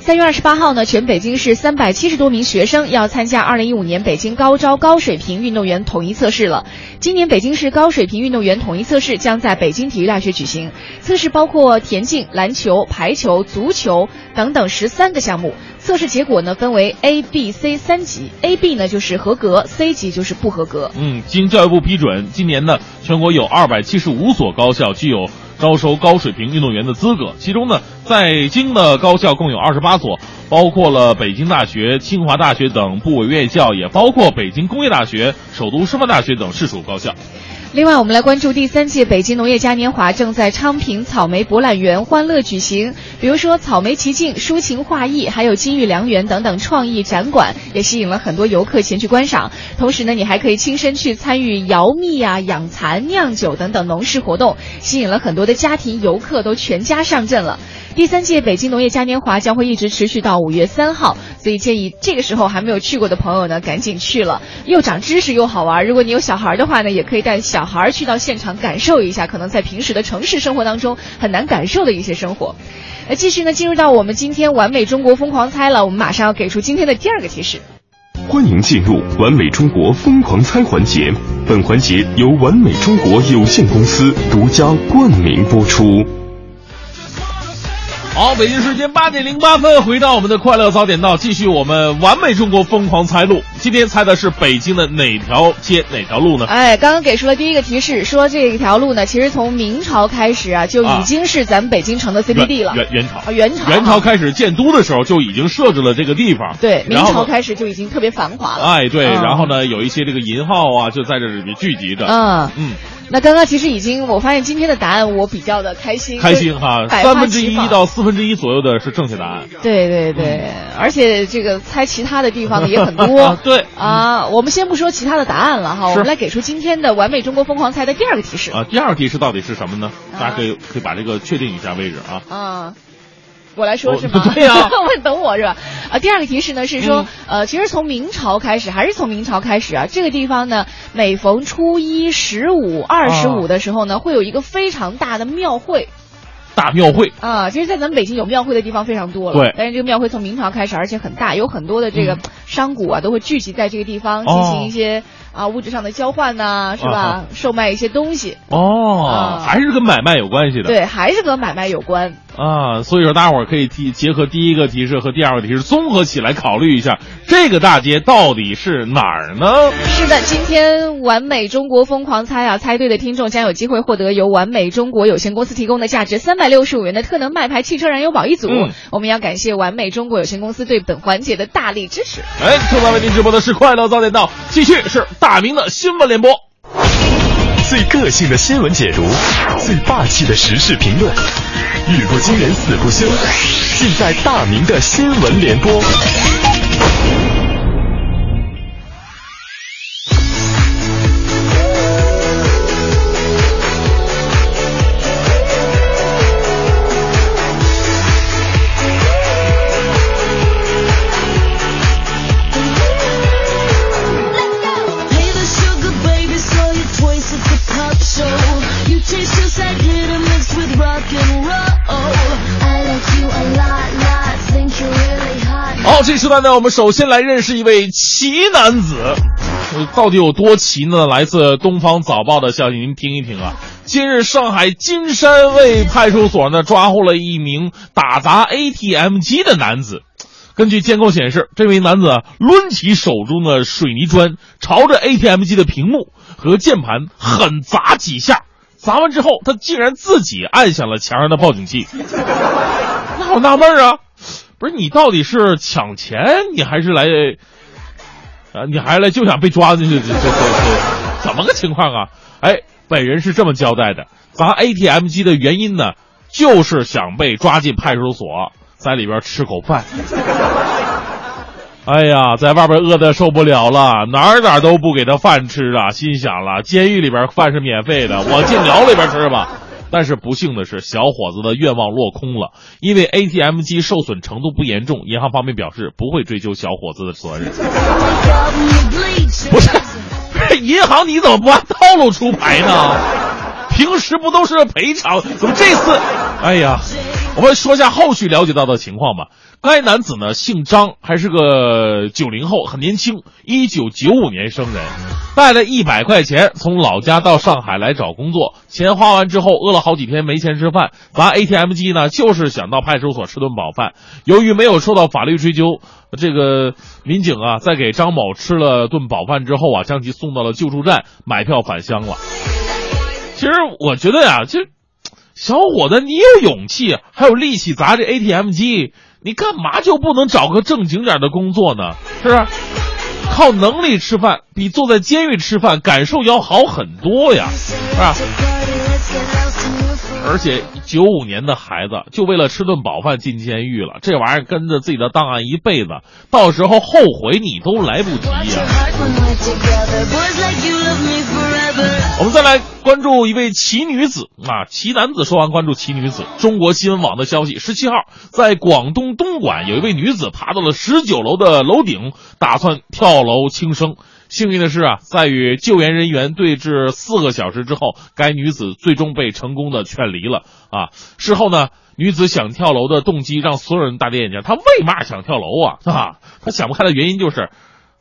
[SPEAKER 2] 三月二十八号呢，全北京市三百七十多名学生要参加二零一五年北京高招高水平运动员统一测试了。今年北京市高水平运动员统一测试将在北京体育大学举行，测试包括田径、篮球、排球、足球等等十三个项目。测试结果呢分为 A、B、C 三级，A、B 呢就是合格，C 级就是不合格。
[SPEAKER 4] 嗯，经教育部批准，今年呢，全国有二百七十五所高校具有招收高水平运动员的资格，其中呢，在京的高校共有二十八所，包括了北京大学、清华大学等部委院校，也包括北京工业大学、首都师范大学等市属高校。
[SPEAKER 2] 另外，我们来关注第三届北京农业嘉年华正在昌平草莓博览园欢乐举行。比如说，草莓奇境、抒情画意，还有金玉良缘等等创意展馆，也吸引了很多游客前去观赏。同时呢，你还可以亲身去参与摇蜜啊、养蚕、酿酒等等农事活动，吸引了很多的家庭游客都全家上阵了。第三届北京农业嘉年华将会一直持续到五月三号，所以建议这个时候还没有去过的朋友呢，赶紧去了，又长知识又好玩。如果你有小孩的话呢，也可以带小孩去到现场感受一下，可能在平时的城市生活当中很难感受的一些生活。那继续呢，进入到我们今天完美中国疯狂猜了，我们马上要给出今天的第二个提示。
[SPEAKER 1] 欢迎进入完美中国疯狂猜环节，本环节由完美中国有限公司独家冠名播出。
[SPEAKER 4] 好，北京时间八点零八分，回到我们的快乐早点到，继续我们完美中国疯狂猜路。今天猜的是北京的哪条街哪条路呢？
[SPEAKER 2] 哎，刚刚给出了第一个提示，说这条路呢，其实从明朝开始啊，就已经是咱们北京城的 CBD 了。
[SPEAKER 4] 元元朝
[SPEAKER 2] 啊，元朝，
[SPEAKER 4] 元朝开始建都的时候就已经设置了这个地方。
[SPEAKER 2] 对，明朝开始就已经特别繁华了。
[SPEAKER 4] 哎，对，
[SPEAKER 2] 嗯
[SPEAKER 4] 然后呢，有一些这个银号啊，就在这里面聚集着。
[SPEAKER 2] 嗯
[SPEAKER 4] 嗯，
[SPEAKER 2] 那刚刚其实已经，我发现今天的答案我比较的开心，
[SPEAKER 4] 开心哈，三分之一到四分之一左右的是正确答案。
[SPEAKER 2] 对对对，而且这个猜其他的地方的也很多。
[SPEAKER 4] 对
[SPEAKER 2] 啊，我们先不说其他的答案了哈，我们来给出今天的完美中国疯狂猜的第二个提示。
[SPEAKER 4] 啊，第二个提示到底是什么呢？
[SPEAKER 2] 啊
[SPEAKER 4] 大家可以可以把这个确定一下位置啊。
[SPEAKER 2] 啊。我来说是吗？
[SPEAKER 4] 对 呀
[SPEAKER 2] 会等我是吧？啊，第二个提示呢是说，
[SPEAKER 4] 嗯
[SPEAKER 2] 呃，其实从明朝开始，还是从明朝开始啊，这个地方呢，每逢初一、十五、二十五的时候呢，会有一个非常大的庙会。
[SPEAKER 4] 大庙会
[SPEAKER 2] 啊，其实，在咱们北京有庙会的地方非常多了。
[SPEAKER 4] 对
[SPEAKER 2] 但是这个庙会从明朝开始，而且很大，有很多的这个
[SPEAKER 4] 嗯
[SPEAKER 2] 商贾啊，都会聚集在这个地方进
[SPEAKER 4] 哦
[SPEAKER 2] 行一些、啊物质上的交换呐、是吧？
[SPEAKER 4] 啊
[SPEAKER 2] 售卖一些东西，
[SPEAKER 4] 哦
[SPEAKER 2] 啊，
[SPEAKER 4] 还是跟买卖有关系的。
[SPEAKER 2] 对，还是跟买卖有关。
[SPEAKER 4] 啊，所以说大伙儿可以提结合第一个提示和第二个提示综合起来考虑一下，这个大街到底是哪儿呢？
[SPEAKER 2] 是的，今天完美中国疯狂猜啊，猜对的听众将有机会获得由完美中国有限公司提供的价值三百六十五元的特能麦牌汽车燃油宝一组。
[SPEAKER 4] 嗯
[SPEAKER 2] 我们要感谢完美中国有限公司对本环节的大力支持。
[SPEAKER 4] 哎，正在为您直播的是快乐早点到，继续是大明的新闻联播。
[SPEAKER 1] 最个性的新闻解读，最霸气的时事评论，语不惊人死不休，尽在大明的新闻联播。
[SPEAKER 4] 时段呢，我们首先来认识一位奇男子，呃到底有多奇呢？来自东方早报的消息，您听一听啊。近日，上海金山卫派出所呢抓获了一名打砸 ATM 机的男子。根据监控显示，这名男子啊抡起手中的水泥砖，朝着 ATM 机的屏幕和键盘狠砸几下。砸完之后，他竟然自己按响了墙上的报警器。那我纳闷啊，不是你到底是抢钱，你还是来，啊，你还来就想被抓进去？这这这这怎么个情况啊？哎，本人是这么交代的：砸 ATM 机的原因呢，就是想被抓进派出所，在里边吃口饭。哎呀，在外边饿的受不了了，哪儿哪儿都不给他饭吃啊！心想了，监狱里边饭是免费的，我进牢里边吃吧。但是不幸的是，小伙子的愿望落空了，因为 ATM 机受损程度不严重，银行方面表示不会追究小伙子的责任。不是，不 是银行你怎么不按套路出牌呢？平时不都是赔偿？怎么这次？哎呀，我们说下后续了解到的情况吧。该男子呢姓张，还是个九零后，很年轻，一九九五年生人，带了一百块钱从老家到上海来找工作。钱花完之后，饿了好几天没钱吃饭，砸 ATM 机呢，就是想到派出所吃顿饱饭。由于没有受到法律追究，这个民警啊，在给张某吃了顿饱饭之后啊，将其送到了救助站买票返乡了。其实我觉得呀、其实小伙子，你有勇气，还有力气砸这 ATM 机，你干嘛就不能找个正经点的工作呢？是不是？靠能力吃饭比坐在监狱吃饭感受要好很多呀，是吧？而且九五年的孩子就为了吃顿饱饭进监狱了，这玩意儿跟着自己的档案一辈子，到时候后悔你都来不及呀、我们再来关注一位奇女子啊，奇男子说完关注奇女子。中国新闻网的消息，十七号在广东东莞有一位女子爬到了十九楼的楼顶，打算跳楼轻生。幸运的是啊，在与救援人员对峙四个小时之后，该女子最终被成功的劝离了啊。事后呢，女子想跳楼的动机让所有人大跌眼镜。她为嘛想跳楼啊？啊，她想不开的原因就是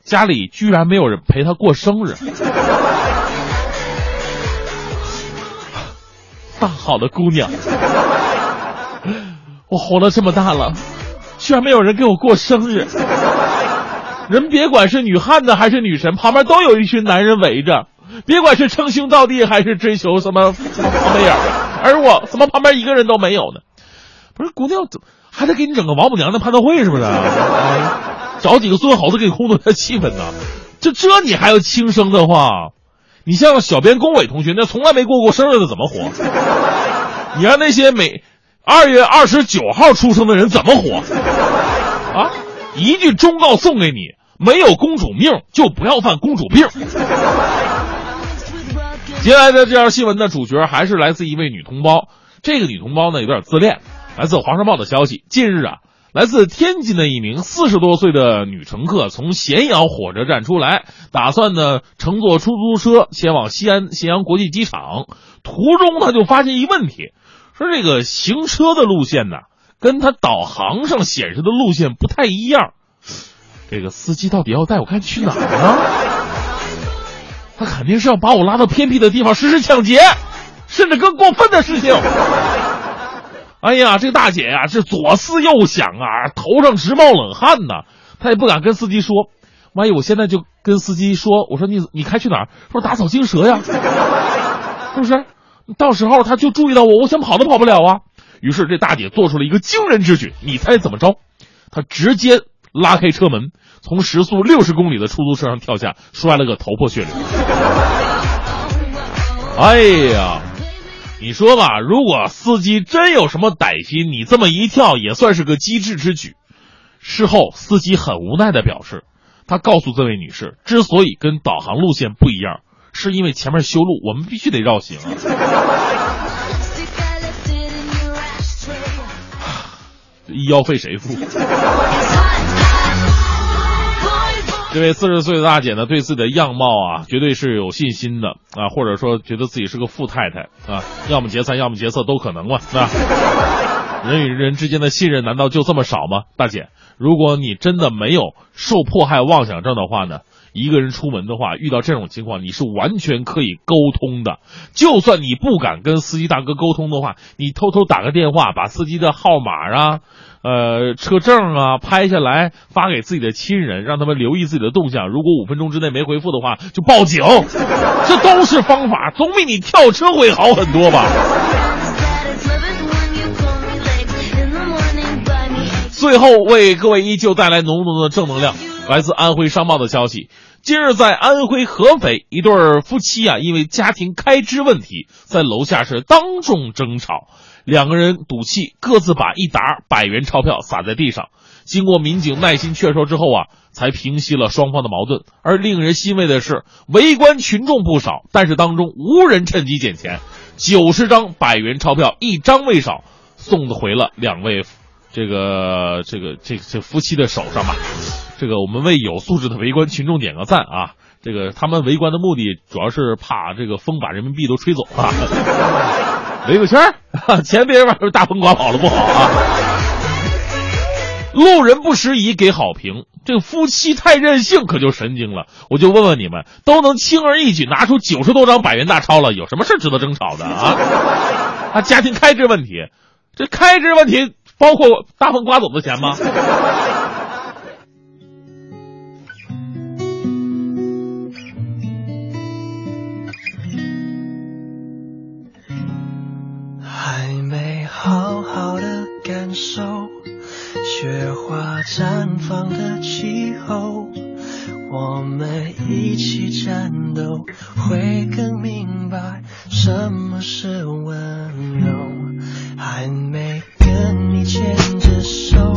[SPEAKER 4] 家里居然没有人陪她过生日。大好的姑娘，我活了这么大了，居然没有人给我过生日。人别管是女汉子还是女神，旁边都有一群男人围着。别管是称兄道弟还是追求什么什么旁边眼儿，而我怎么旁边一个人都没有呢？不是姑娘，怎么还得给你整个王母娘娘蟠桃会是不是？啊找几个孙猴子给你烘托一下气氛呢？就这你还要轻生的话，你像小编龚伟同学，那从来没过过生日的怎么活？你让那些每二月二十九号出生的人怎么活？啊！一句忠告送给你：没有公主命就不要犯公主病。接下来的这条新闻的主角还是来自一位女同胞，这个女同胞呢有点自恋。来自《华商报》的消息，近日啊，来自天津的一名四十多岁的女乘客从咸阳火车站出来，打算呢乘坐出租车前往西安咸阳国际机场。途中她就发现一问题，说这个行车的路线呢，跟她导航上显示的路线不太一样。这个司机到底要带我看去哪儿呢？他肯定是要把我拉到偏僻的地方实施抢劫，甚至更过分的事情。哎呀，这大姐呀、这左思右想啊，头上直冒冷汗呐。她也不敢跟司机说，万一我现在就跟司机说，我说你你开去哪儿？说打草惊蛇呀，是不是？到时候他就注意到我，我想跑都跑不了啊。于是这大姐做出了一个惊人之举，你猜怎么着？她直接拉开车门，从时速六十公里的出租车上跳下，摔了个头破血流。哎呀，你说吧，如果司机真有什么歹心，你这么一跳也算是个机智之举。事后，司机很无奈的表示，他告诉这位女士，之所以跟导航路线不一样，是因为前面修路，我们必须得绕行啊。医药费谁付？这位四十岁的大姐呢，对自己的样貌啊，绝对是有信心的啊，或者说觉得自己是个富太太啊，要么劫财，要么劫色，都可能嘛，是吧？人与人之间的信任难道就这么少吗？大姐，如果你真的没有受迫害妄想症的话呢，一个人出门的话，遇到这种情况，你是完全可以沟通的。就算你不敢跟司机大哥沟通的话，你偷偷打个电话，把司机的号码啊、呃车证啊拍下来，发给自己的亲人，让他们留意自己的动向。如果五分钟之内没回复的话，就报警。这都是方法，总比你跳车会好很多吧。最后为各位依旧带来浓浓的正能量。来自安徽商报的消息，今日在安徽合肥，一对夫妻啊，因为家庭开支问题，在楼下是当众争吵，两个人赌气，各自把一沓百元钞票撒在地上。经过民警耐心劝说之后啊，才平息了双方的矛盾。而令人欣慰的是，围观群众不少，但是当中无人趁机捡钱，九十张百元钞票一张未少，送回了两位这个这个这这夫妻的手上吧。这个我们为有素质的围观群众点个赞啊！这个他们围观的目的主要是怕这个风把人民币都吹走啊，围个圈儿，钱别让大风刮跑了不好啊！路人不识宜给好评，这个夫妻太任性可就神经了。我就问问你们，都能轻而易举拿出九十多张百元大钞了，有什么事值得争吵的啊？啊，家庭开支问题，这开支问题包括大风刮走的钱吗？
[SPEAKER 8] 好好的感受雪花绽放的气候，我们一起战斗，会更明白什么是温柔。还没跟你牵着手，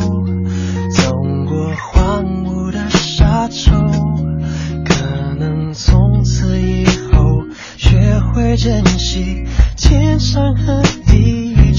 [SPEAKER 8] 走过荒芜的沙丘，可能从此以后学会珍惜天长和地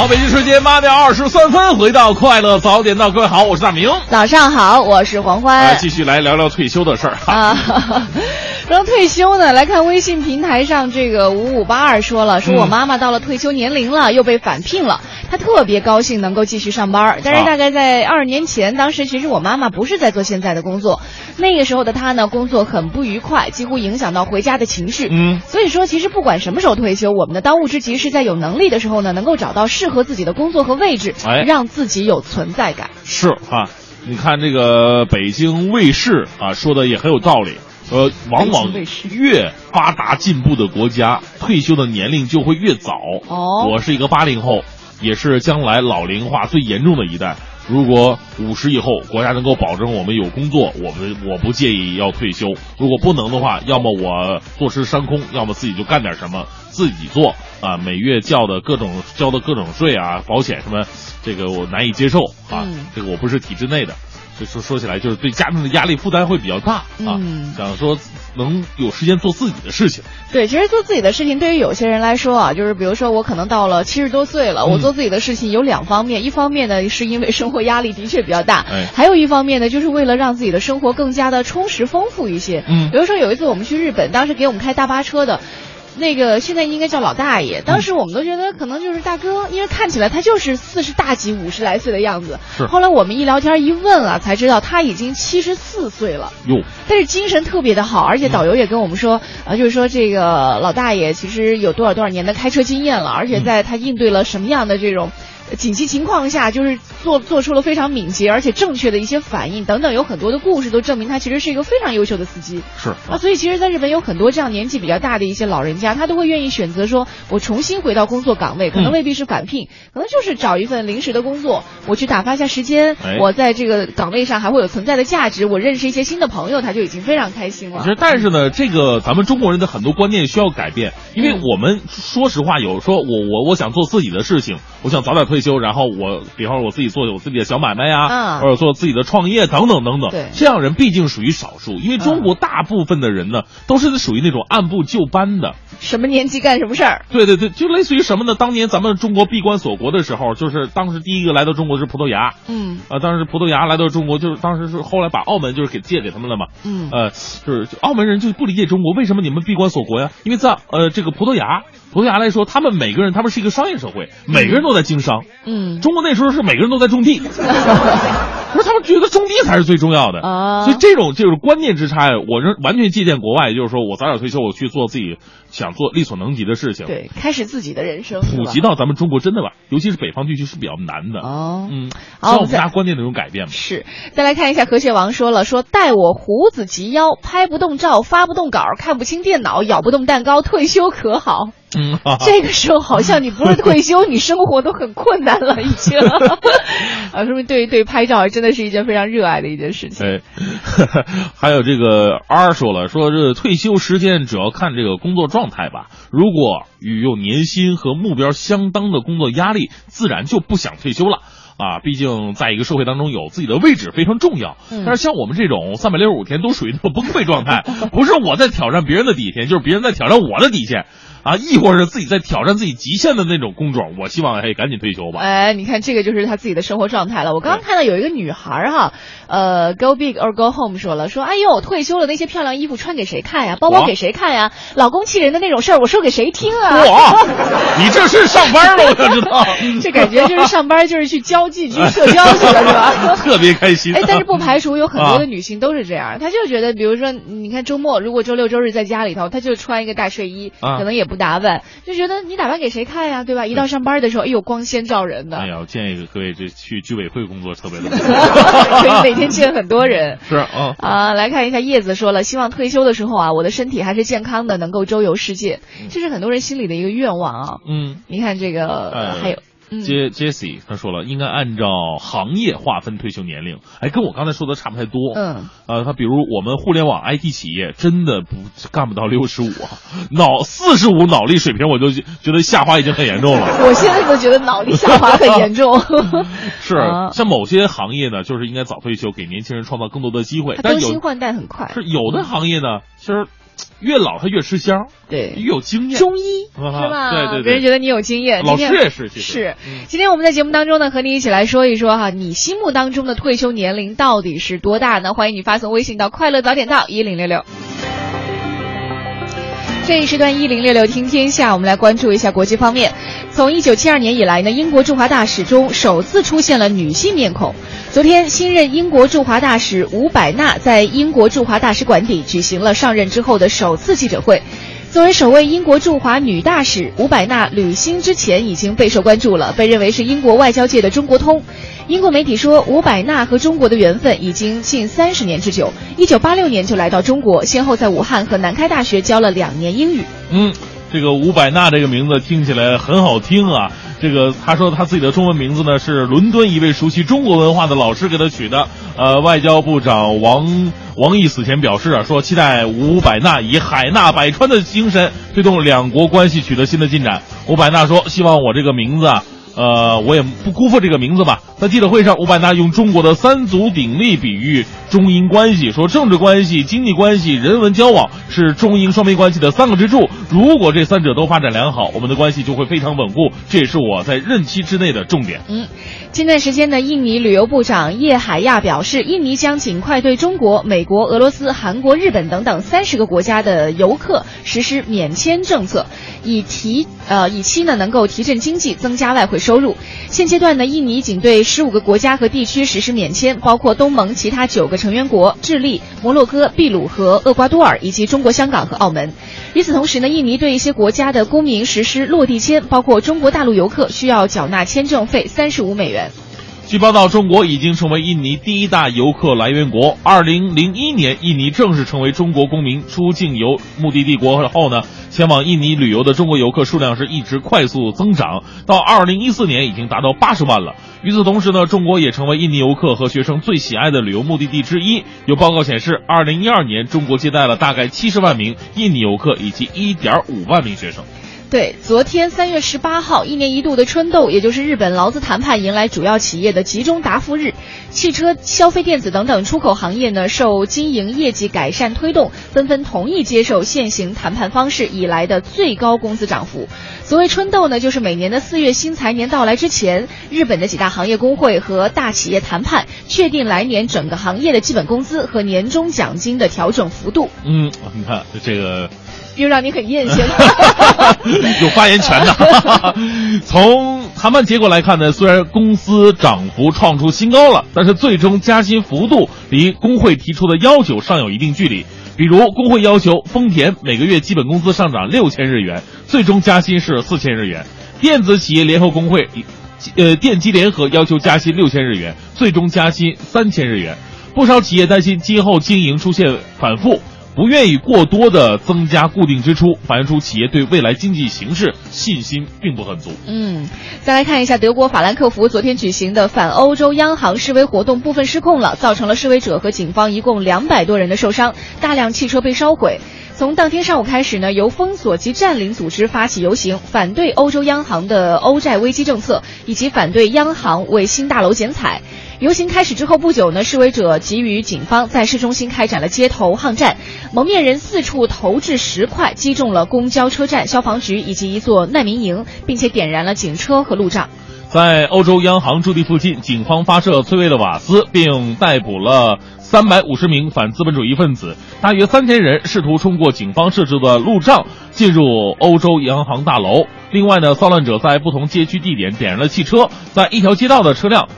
[SPEAKER 8] 好，
[SPEAKER 4] 北京时间八点二十三分，回到快乐早点到，各位好，我是大明，
[SPEAKER 2] 早上好，我是黄欢。
[SPEAKER 4] 来继续来聊聊退休的事儿哈。
[SPEAKER 2] 啊，说到退休呢，来看微信平台上这个五五八二说了，说我妈妈到了退休年龄了，又被返聘了，她特别高兴能够继续上班。但是大概在二十年前，当时其实我妈妈不是在做现在的工作，那个时候的她呢，工作很不愉快，几乎影响到回家的情绪。
[SPEAKER 4] 嗯，
[SPEAKER 2] 所以说，其实不管什么时候退休，我们的当务之急是在有能力的时候呢，能够找到适合自己的工作和位置，
[SPEAKER 4] 哎
[SPEAKER 2] 让自己有存在感。
[SPEAKER 4] 是啊，你看这个北京卫视啊说的也很有道理。呃，往往越发达进步的国家，退休的年龄就会越早。
[SPEAKER 2] 哦
[SPEAKER 4] 我是一个八零后，也是将来老龄化最严重的一代。如果五十以后国家能够保证我们有工作，我们我不介意要退休。如果不能的话，要么我坐吃山空，要么自己就干点什么自己做啊。每月交的各种交的各种税啊、保险什么，这个我难以接受啊。
[SPEAKER 2] 嗯
[SPEAKER 4] 这个我不是体制内的，所以说说起来就是对家庭的压力负担会比较大啊。
[SPEAKER 2] 嗯
[SPEAKER 4] 想说能有时间做自己的事情，
[SPEAKER 2] 对，其实做自己的事情对于有些人来说啊，就是比如说我可能到了七十多岁了，
[SPEAKER 4] 嗯
[SPEAKER 2] 我做自己的事情有两方面，一方面呢是因为生活压力的确比较大，
[SPEAKER 4] 哎
[SPEAKER 2] 还有一方面呢就是为了让自己的生活更加的充实丰富一些。
[SPEAKER 4] 嗯
[SPEAKER 2] 比如说有一次我们去日本，当时给我们开大巴车的。那个现在应该叫老大爷，当时我们都觉得可能就是大哥，因为看起来他就是四十大几、五十来岁的样子。
[SPEAKER 4] 是。
[SPEAKER 2] 后来我们一聊天一问啊，才知道他已经七十四岁了。
[SPEAKER 4] 哟，
[SPEAKER 2] 但是精神特别的好，而且导游也跟我们说，啊，就是说这个老大爷其实有多少多少年的开车经验了，而且在他应对了什么样的这种呃紧急情况下，就是做做出了非常敏捷而且正确的一些反应等等，有很多的故事都证明他其实是一个非常优秀的司机。
[SPEAKER 4] 是
[SPEAKER 2] 啊，所以其实，在日本有很多这样年纪比较大的一些老人家，他都会愿意选择说，我重新回到工作岗位，可能
[SPEAKER 4] 嗯
[SPEAKER 2] 未必是返聘，可能就是找一份临时的工作，我去打发一下时间，
[SPEAKER 4] 哎
[SPEAKER 2] 我在这个岗位上还会有存在的价值，我认识一些新的朋友，他就已经非常开心了
[SPEAKER 4] 其。实，但是呢，这个咱们中国人的很多观念需要改变，因为
[SPEAKER 2] 嗯
[SPEAKER 4] 我们说实话，有说我我我想做自己的事情，我想早点退休，然后我比方说我自己做我自己的小买卖呀、
[SPEAKER 2] 啊
[SPEAKER 4] 或者做自己的创业等等等等
[SPEAKER 2] 对，
[SPEAKER 4] 这样人毕竟属于少数，因为中国大部分的人呢，都是属于那种按部就班的。
[SPEAKER 2] 什么年纪干什么事儿？
[SPEAKER 4] 对对对，就类似于什么呢？当年咱们中国闭关锁国的时候，就是当时第一个来到中国是葡萄牙，
[SPEAKER 2] 嗯
[SPEAKER 4] 啊，当时葡萄牙来到中国，就是当时是后来把澳门就是给借给他们了嘛，
[SPEAKER 2] 嗯
[SPEAKER 4] 呃，就是就澳门人就不理解中国为什么你们闭关锁国呀？因为在呃这个葡萄牙，葡萄牙来说，他们每个人他们是一个商业社会，每个人都在经商。
[SPEAKER 2] 嗯
[SPEAKER 4] 中国那时候是每个人都在种地，不是他们觉得种地才是最重要的
[SPEAKER 2] 啊
[SPEAKER 4] 所以这种就是观念之差，我是完全借鉴国外，就是说我早点退休，我去做自己想做力所能及的事情。，
[SPEAKER 2] 对，开始自己的人生。
[SPEAKER 4] 普及到咱们中国真的吧，尤其是北方地区是比较难的。
[SPEAKER 2] 哦，
[SPEAKER 4] 嗯，
[SPEAKER 2] 好我们
[SPEAKER 4] 大家观念的一种改变嘛。
[SPEAKER 2] 是，再来看一下和谐王说了，说待我胡子及腰，拍不动照，发不动稿，看不清电脑，咬不动蛋糕，退休可好？
[SPEAKER 4] 嗯，
[SPEAKER 2] 这个时候好像你不是退休，你生活都很困难了，已经。啊，说明对对拍照真的是一件非常热爱的一件事情。
[SPEAKER 4] 哎，还有这个 R 说了，说这退休时间主要看这个工作状态吧。如果与有年薪和目标相当的工作压力，自然就不想退休了。啊，毕竟在一个社会当中有自己的位置非常重要。
[SPEAKER 2] 嗯
[SPEAKER 4] 但是像我们这种三百六十五天都属于那种崩溃状态，不是我在挑战别人的底线，就是别人在挑战我的底线，啊，亦或是自己在挑战自己极限的那种工种。我希望哎赶紧退休吧。
[SPEAKER 2] 哎，你看这个就是他自己的生活状态了。我刚刚看到有一个女孩哈，呃，Go Big or Go Home 说了，说哎呦，退休了那些漂亮衣服穿给谁看呀？包包给谁看呀？老公气人的那种事儿，我说给谁听啊？
[SPEAKER 4] 哇，你这是上班了，我想知道。
[SPEAKER 2] 这感觉就是上班就是去交际、去社交去了，是吧？
[SPEAKER 4] 特别开心。
[SPEAKER 2] 哎，但是不排除有很多
[SPEAKER 4] 啊
[SPEAKER 2] 的女性都是这样，她就觉得，比如说，你看周末如果周六周日在家里头，她就穿一个大睡衣，
[SPEAKER 4] 啊
[SPEAKER 2] 可能也不不打扮，就觉得你打扮给谁看呀，对吧？一到上班的时候，哎呦，光鲜照人的，
[SPEAKER 4] 哎呀，我建议各位这去居委会工作特别累
[SPEAKER 2] 可以每天见很多人。
[SPEAKER 4] 是啊，
[SPEAKER 2] 啊，来看一下叶子说了，希望退休的时候啊，我的身体还是健康的，能够周游世界，这是很多人心里的一个愿望啊。
[SPEAKER 4] 嗯，
[SPEAKER 2] 你看这个，
[SPEAKER 4] 呃
[SPEAKER 2] 还有。嗯
[SPEAKER 4] 杰杰西他说了，应该按照行业划分退休年龄，哎，跟我刚才说的差不太多。
[SPEAKER 2] 嗯，
[SPEAKER 4] 呃，他比如我们互联网 IT 企业真的不干不到六十五，脑四十五脑力水平我就觉得下滑已经很严重了。
[SPEAKER 2] 我现在都觉得脑力下滑很严重。
[SPEAKER 4] 是
[SPEAKER 2] 啊，
[SPEAKER 4] 像某些行业呢，就是应该早退休，给年轻人创造更多的机会。
[SPEAKER 2] 更新换代很快。
[SPEAKER 4] 是有的行业呢，其实越老他越吃香，
[SPEAKER 2] 对
[SPEAKER 4] 越有经验。
[SPEAKER 2] 中医
[SPEAKER 4] 是
[SPEAKER 2] 是吧？
[SPEAKER 4] 对对对，
[SPEAKER 2] 别人觉得你有经验。
[SPEAKER 4] 老
[SPEAKER 2] 今天
[SPEAKER 4] 师也是，其实
[SPEAKER 2] 是
[SPEAKER 4] 嗯。
[SPEAKER 2] 今天我们在节目当中呢，和你一起来说一说哈，你心目当中的退休年龄到底是多大呢？欢迎你发送微信到“快乐早点到”一零六六。这一时段一零六六听天下，我们来关注一下国际方面。从一九七二年以来呢，英国驻华大使中首次出现了女性面孔。昨天，新任英国驻华大使伍百纳在英国驻华大使馆邸举行了上任之后的首次记者会。作为首位英国驻华女大使，伍百纳履新之前已经备受关注了，被认为是英国外交界的中国通。英国媒体说，伍百纳和中国的缘分已经近三十年之久。一九八六年就来到中国，先后在武汉和南开大学教了两年英语。
[SPEAKER 4] 嗯，这个伍百纳这个名字听起来很好听啊。这个他说他自己的中文名字呢是伦敦一位熟悉中国文化的老师给他取的。呃，外交部长王王毅此前表示啊，说期待伍百纳以海纳百川的精神推动两国关系取得新的进展。伍百纳说，希望我这个名字啊。呃，我也不辜负这个名字吧。在记者会上，吴百纳用中国的三足鼎立比喻中英关系，说政治关系、经济关系、人文交往是中英双边关系的三个支柱。如果这三者都发展良好，我们的关系就会非常稳固。这也是我在任期之内的重点。
[SPEAKER 2] 嗯，近段时间呢，印尼旅游部长叶海亚表示，印尼将尽快对中国、美国、俄罗斯、韩国、日本等等三十个国家的游客实施免签政策，以提呃以期呢能够提振经济，增加外汇收入。现阶段呢，印尼仅对十五个国家和地区实施免签，包括东盟其他九个成员国智利、摩洛哥、秘鲁和厄瓜多尔，以及中国香港和澳门。与此同时呢，印尼对一些国家的公民实施落地签，包括中国大陆游客需要缴纳签证费三十五美元。
[SPEAKER 4] 据报道，中国已经成为印尼第一大游客来源国。二零零一年，印尼正式成为中国公民出境游目的地国后呢，前往印尼旅游的中国游客数量是一直快速增长，到二零一四年已经达到八十万了。与此同时呢，中国也成为印尼游客和学生最喜爱的旅游目的地之一。有报告显示，二零一二年中国接待了大概七十万名印尼游客以及一点五万名学生。
[SPEAKER 2] 对，昨天三月十八号，一年一度的春斗，也就是日本劳资谈判迎来主要企业的集中答复日。汽车、消费电子等等出口行业呢，受经营业绩改善推动，纷纷同意接受现行谈判方式以来的最高工资涨幅。所谓春斗呢，就是每年的四月新财年到来之前，日本的几大行业工会和大企业谈判，确定来年整个行业的基本工资和年终奖金的调整幅度。
[SPEAKER 4] 嗯，你看这个。
[SPEAKER 2] 又让你很艳羡，
[SPEAKER 4] 有发言权的。从谈判结果来看呢，虽然公司涨幅创出新高了，但是最终加薪幅度离工会提出的要求尚有一定距离。比如，工会要求丰田每个月基本工资上涨六千日元，最终加薪是四千日元；电子企业联合工会，呃，电机联合要求加薪六千日元，最终加薪三千日元。不少企业担心今后经营出现反复。不愿意过多的增加固定支出，反映出企业对未来经济形势信心并不很足。
[SPEAKER 2] 嗯，再来看一下德国法兰克福昨天举行的反欧洲央行示威活动部分失控了，造成了示威者和警方一共两百多人的受伤，大量汽车被烧毁。从当天上午开始呢，由封锁及占领组织发起游行，反对欧洲央行的欧债危机政策，以及反对央行为新大楼剪彩。游行开始之后不久呢，示威者给予警方在市中心开展了街头巷战，蒙面人四处投掷石块，击中了公交车站、消防局以及一座难民营，并且点燃了警车和路障。
[SPEAKER 4] 在欧洲央行驻地附近，警方发射催泪的瓦斯，并逮捕了三百五十名反资本主义分子，大约三千人试图冲过警方设置的路障进入欧洲银行大楼。另外呢，骚乱者在不同街区地点点燃了汽车，在一条街道的车辆。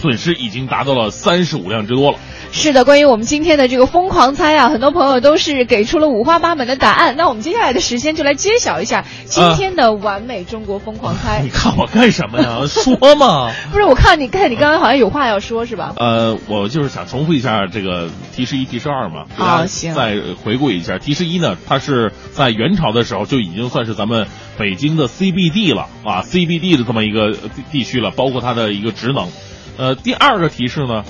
[SPEAKER 4] 损失已经达到了三十五辆之多了。
[SPEAKER 2] 是的，关于我们今天的这个疯狂猜啊，很多朋友都是给出了五花八门的答案。那我们接下来的时间就来揭晓一下今天的完美中国疯狂猜。
[SPEAKER 4] 你看我干什么呀？说嘛。
[SPEAKER 2] 不是，我看你看你刚刚好像有话要说是吧？
[SPEAKER 4] 呃，我就是想重复一下这个提示一、提示二嘛，
[SPEAKER 2] 好行
[SPEAKER 4] 再回顾一下。提示一呢，它是在元朝的时候就已经算是咱们北京的 CBD 了啊，CBD 的这么一个地地区了，包括它的一个职能。呃，第二个提示呢，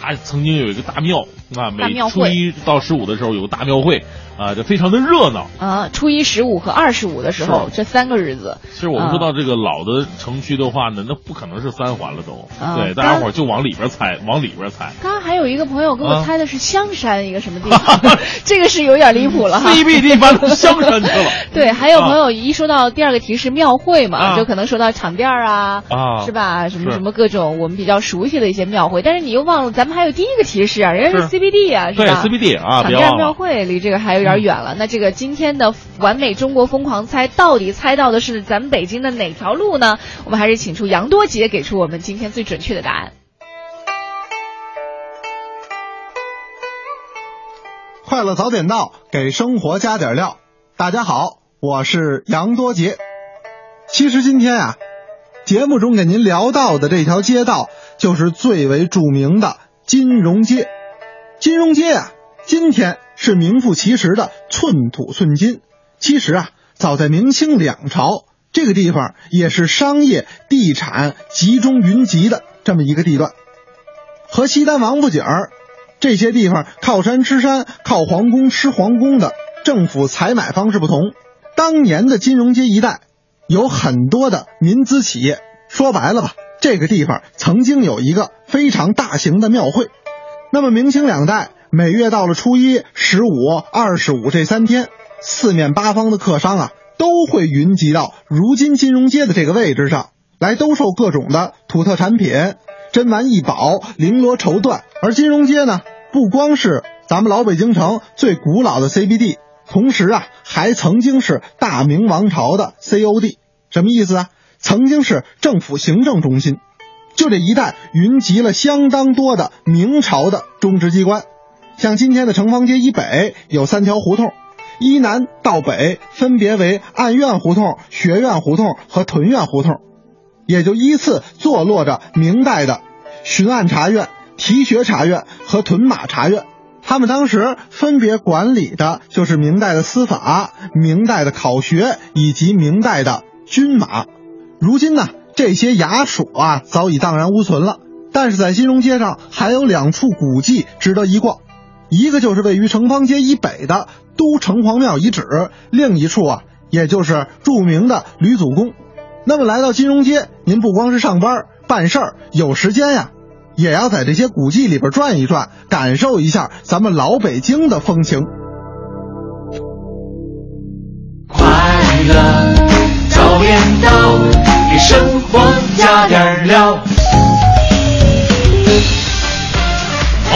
[SPEAKER 4] 它曾经有一个大庙啊，每初一到十五的时候有个大庙会啊，就非常的热闹。
[SPEAKER 2] 啊，初一十五和二十五的时候，这三个日子，
[SPEAKER 4] 其实我们说到这个老的城区的话呢，那不可能是三环了都，
[SPEAKER 2] 啊
[SPEAKER 4] 对，大家伙儿就往里边猜，往里边猜。
[SPEAKER 2] 刚刚还有一个朋友跟我
[SPEAKER 4] 啊
[SPEAKER 2] 猜的是香山一个什么地方，这个是有点离谱了。
[SPEAKER 4] CBD 搬到香山去了。
[SPEAKER 2] 对，还有朋友一说到第二个提示庙会嘛，
[SPEAKER 4] 啊
[SPEAKER 2] 就可能说到场店儿啊，
[SPEAKER 4] 啊
[SPEAKER 2] 是吧？什么什么各种我们比较熟悉的一些庙会，但是你又忘了，咱们还有第一个提示啊，人家是
[SPEAKER 4] 是
[SPEAKER 2] CBD 啊，是
[SPEAKER 4] 对
[SPEAKER 2] 吧
[SPEAKER 4] CBD 啊，
[SPEAKER 2] 场店
[SPEAKER 4] 别忘了。
[SPEAKER 2] 庙会离这个还有有点远了。那这个今天的完美中国疯狂猜，到底猜到的是咱们北京的哪条路呢？我们还是请出杨多杰给出我们今天最准确的答案。
[SPEAKER 9] 快乐早点到，给生活加点料。大家好，我是杨多杰。其实今天啊，节目中给您聊到的这条街道，就是最为著名的金融街。金融街啊，今天是名副其实的寸土寸金。其实啊，早在明清两朝，这个地方也是商业地产集中云集的这么一个地段。和西单王府井儿这些地方靠山吃山、靠皇宫吃皇宫的政府采买方式不同，当年的金融街一带有很多的民资企业。说白了吧，这个地方曾经有一个非常大型的庙会。那么明清两代，每月到了初一、十五、二十五这三天，四面八方的客商啊，都会云集到如今金融街的这个位置上来兜售各种的土特产品、珍玩异宝、绫罗绸缎。而金融街呢，不光是咱们老北京城最古老的 CBD，同时啊，还曾经是大明王朝的 COD。什么意思啊？曾经是政府行政中心。就这一带云集了相当多的明朝的中职机关，像今天的城方街以北有三条胡同，依南到北分别为按院胡同、学院胡同和屯院胡同，也就依次坐落着明代的巡按察院、提学察院和屯马察院。他们当时分别管理的就是明代的司法、明代的考学以及明代的军马。如今呢，这些衙署啊早已荡然无存了，但是在金融街上还有两处古迹值得一逛，一个就是位于城方街以北的都城隍庙遗址，另一处啊，也就是著名的吕祖宫。那么来到金融街，您不光是上班办事儿，有时间呀，也要在这些古迹里边转一转，感受一下咱们老北京的风情。
[SPEAKER 3] 快乐早点到，给生活加点料。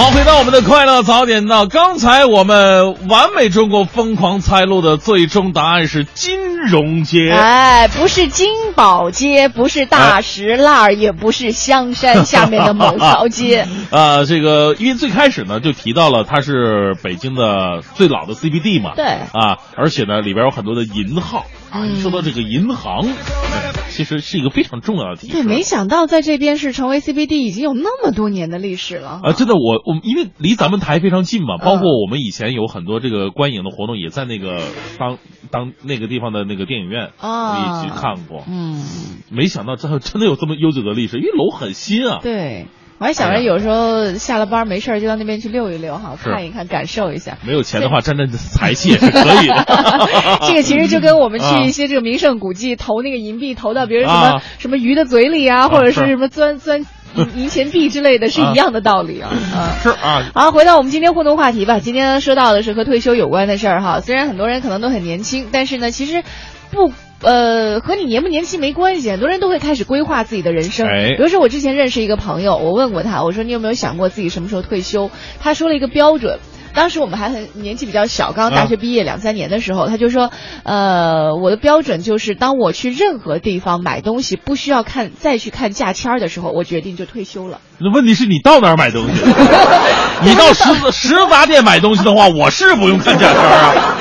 [SPEAKER 4] 好，回到我们的快乐早点到。刚才我们完美中国疯狂猜路的最终答案是金融街。
[SPEAKER 2] 哎，不是金宝街，不是大石烂儿，也不是香山下面的某条街。
[SPEAKER 4] 啊，这个因为最开始呢就提到了它是北京的最老的 CBD 嘛，
[SPEAKER 2] 对
[SPEAKER 4] 啊，而且呢里边有很多的银号啊。说到这个银行，呃其实是一个非常重要的提示。
[SPEAKER 2] 对，没想到在这边是成为 CBD 已经有那么多年的历史了。
[SPEAKER 4] 啊，真的，我我们因为离咱们台非常近嘛，
[SPEAKER 2] 嗯
[SPEAKER 4] 包括我们以前有很多这个观影的活动，也在那个当当那个地方的那个电影院，
[SPEAKER 2] 啊
[SPEAKER 4] 我一起看过。
[SPEAKER 2] 嗯，
[SPEAKER 4] 没想到这真的有这么悠久的历史，因为楼很新啊。
[SPEAKER 2] 对。我还想着有时候下了班没事儿就到那边去溜一溜哈，看一看，感受一下。
[SPEAKER 4] 没有钱的话，沾沾财气也是可以的。
[SPEAKER 2] 这个其实就跟我们去
[SPEAKER 4] 啊
[SPEAKER 2] 一些这个名胜古迹投那个银币投到别人什么、
[SPEAKER 4] 啊
[SPEAKER 2] 什么鱼的嘴里啊，或者是
[SPEAKER 4] 是
[SPEAKER 2] 什么钻钻 银银钱币之类的，是一样的道理啊。啊
[SPEAKER 4] 是啊，
[SPEAKER 2] 好，回到我们今天互动话题吧。今天说到的是和退休有关的事儿哈。虽然很多人可能都很年轻，但是呢，其实不呃和你年不年轻没关系，很多人都会开始规划自己的人生。
[SPEAKER 4] 哎
[SPEAKER 2] 比如说我之前认识一个朋友，我问过他，我说你有没有想过自己什么时候退休？他说了一个标准。当时我们还很年纪比较小，刚刚大学毕业两三年的时候，他就说，呃，我的标准就是，当我去任何地方买东西不需要看再去看价签儿的时候，我决定就退休了。
[SPEAKER 4] 那问题是你到哪儿买东西？你到十字十杂店买东西的话，我是不用看价签儿啊。